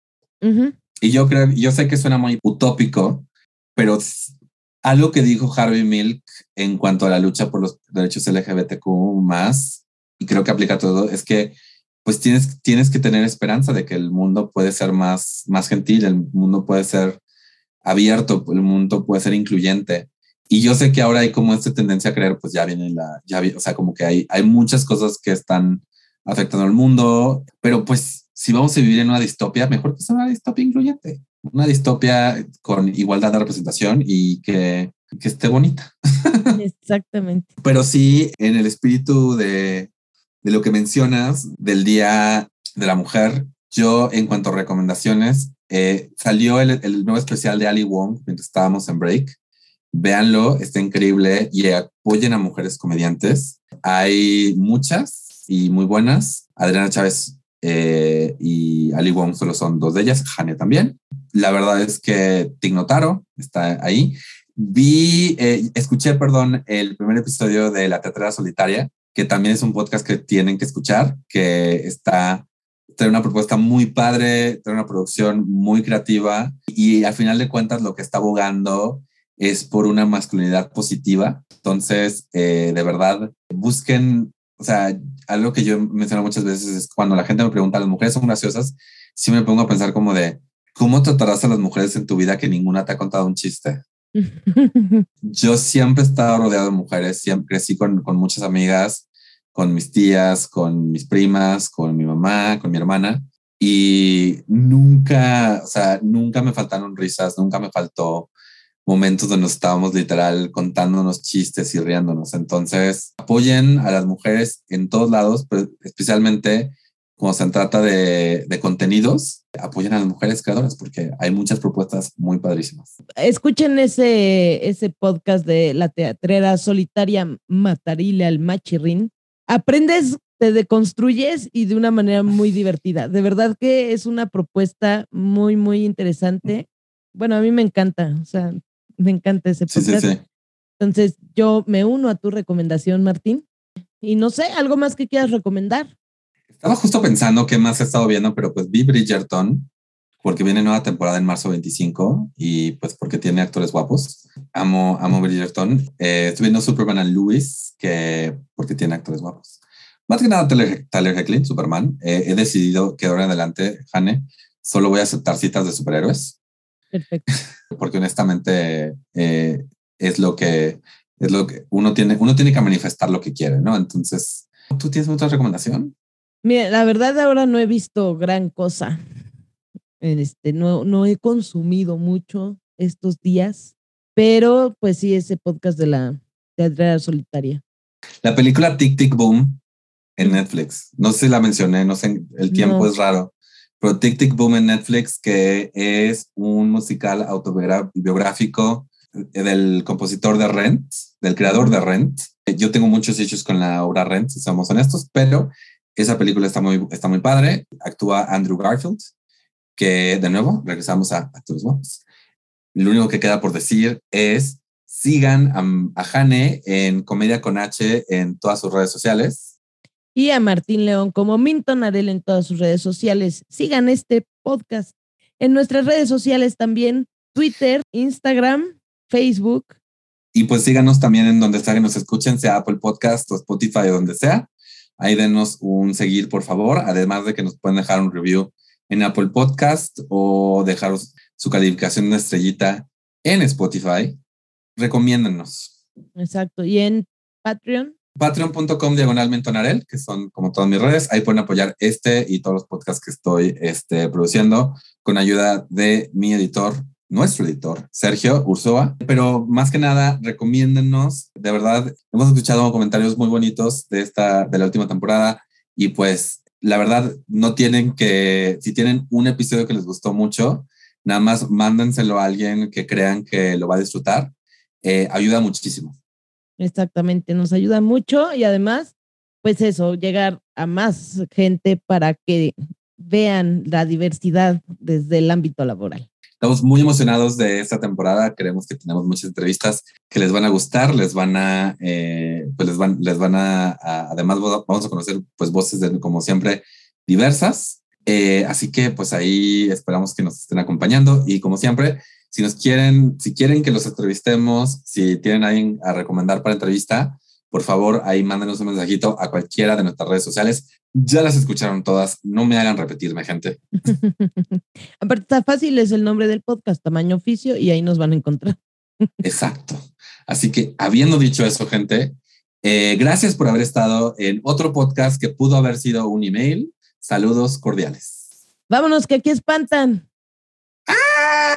Y yo creo, yo sé que suena muy utópico, pero algo que dijo Harvey Milk en cuanto a la lucha por los derechos LGBTQ más, y creo que aplica a todo, es que pues tienes, tienes que tener esperanza de que el mundo puede ser más, más gentil, el mundo puede ser abierto, el mundo puede ser incluyente. Y yo sé que ahora hay como esta tendencia a creer, pues ya viene la, ya, o sea, como que hay, hay muchas cosas que están afectando al mundo, pero pues si vamos a vivir en una distopia, mejor que sea una distopia incluyente, una distopia con igualdad de representación y que, que esté bonita. Exactamente. pero sí, en el espíritu de, de lo que mencionas del Día de la Mujer, yo en cuanto a recomendaciones, eh, salió el, el, nuevo especial de Ali Wong mientras estábamos en break. Véanlo, está increíble y apoyen a mujeres comediantes. Hay muchas, y muy buenas. Adriana Chávez eh, y Ali Wong solo son dos de ellas, Jane también. La verdad es que Tignotaro está ahí. Vi, eh, escuché, perdón, el primer episodio de La Teatrera Solitaria, que también es un podcast que tienen que escuchar, que está, trae una propuesta muy padre, trae una producción muy creativa y al final de cuentas lo que está abogando es por una masculinidad positiva. Entonces, eh, de verdad, busquen o sea, algo que yo menciono muchas veces es cuando la gente me pregunta, ¿las mujeres son graciosas? Sí me pongo a pensar como de, ¿cómo tratarás a las mujeres en tu vida que ninguna te ha contado un chiste? yo siempre he estado rodeado de mujeres, siempre crecí con, con muchas amigas, con mis tías, con mis primas, con mi mamá, con mi hermana, y nunca, o sea, nunca me faltaron risas, nunca me faltó momentos donde nos estábamos literal contándonos chistes y riéndonos. Entonces, apoyen a las mujeres en todos lados, pero especialmente cuando se trata de, de, contenidos, apoyen a las mujeres creadoras porque hay muchas propuestas muy padrísimas. Escuchen ese, ese podcast de la teatrera solitaria Matarile al Machirrín. Aprendes, te deconstruyes y de una manera muy divertida. De verdad que es una propuesta muy, muy interesante. Bueno, a mí me encanta. O sea, me encanta ese podcast. Sí, sí, sí. Entonces, yo me uno a tu recomendación, Martín. Y no sé, algo más que quieras recomendar. Estaba justo pensando qué más he estado viendo, pero pues vi Bridgerton, porque viene nueva temporada en marzo 25 y pues porque tiene actores guapos. Amo, amo Bridgerton. Eh, estoy viendo Superman and Lewis, que porque tiene actores guapos. Más que nada Tyler, Tyler Superman. Eh, he decidido que ahora en adelante, Jane, solo voy a aceptar citas de superhéroes. Perfecto. Porque honestamente eh, es lo que es lo que uno tiene, uno tiene que manifestar lo que quiere, ¿no? Entonces, ¿tú tienes otra recomendación? Mira, la verdad ahora no he visto gran cosa. Este, no, no he consumido mucho estos días, pero pues sí, ese podcast de la teatral solitaria. La película Tic Tic Boom en Netflix. No sé si la mencioné, no sé, el tiempo es raro. Pero Tic Tic Boom en Netflix, que es un musical autobiográfico del compositor de Rent, del creador de Rent. Yo tengo muchos hechos con la obra Rent, si somos honestos, pero esa película está muy, está muy padre. Actúa Andrew Garfield, que de nuevo regresamos a actores buenos. Lo único que queda por decir es sigan a, a Jane en Comedia con H en todas sus redes sociales. Y a Martín León como Minton Arel en todas sus redes sociales. Sigan este podcast en nuestras redes sociales también, Twitter, Instagram, Facebook. Y pues síganos también en donde sea que nos escuchen, sea Apple Podcast o Spotify o donde sea. Ahí denos un seguir, por favor, además de que nos pueden dejar un review en Apple Podcast o dejar su calificación de estrellita en Spotify. Recomiéndennos. Exacto. ¿Y en Patreon? Patreon.com diagonal mentonarel, que son como todas mis redes. Ahí pueden apoyar este y todos los podcasts que estoy este, produciendo con ayuda de mi editor, nuestro editor, Sergio Ursoa. Pero más que nada, recomiéndennos. De verdad, hemos escuchado comentarios muy bonitos de esta, de la última temporada y pues la verdad no tienen que, si tienen un episodio que les gustó mucho, nada más mándenselo a alguien que crean que lo va a disfrutar. Eh, ayuda muchísimo. Exactamente, nos ayuda mucho y además, pues eso, llegar a más gente para que vean la diversidad desde el ámbito laboral. Estamos muy emocionados de esta temporada. Creemos que tenemos muchas entrevistas que les van a gustar, les van a, eh, pues les van, les van a, además vamos a conocer pues voces de, como siempre diversas. Eh, así que pues ahí esperamos que nos estén acompañando y como siempre, si nos quieren, si quieren que los entrevistemos, si tienen alguien a recomendar para entrevista, por favor, ahí mándenos un mensajito a cualquiera de nuestras redes sociales. Ya las escucharon todas, no me hagan repetirme, gente. Aparte, está fácil, es el nombre del podcast, tamaño oficio, y ahí nos van a encontrar. Exacto. Así que, habiendo dicho eso, gente, eh, gracias por haber estado en otro podcast que pudo haber sido un email. Saludos cordiales. Vámonos, que aquí espantan. ¡Ah!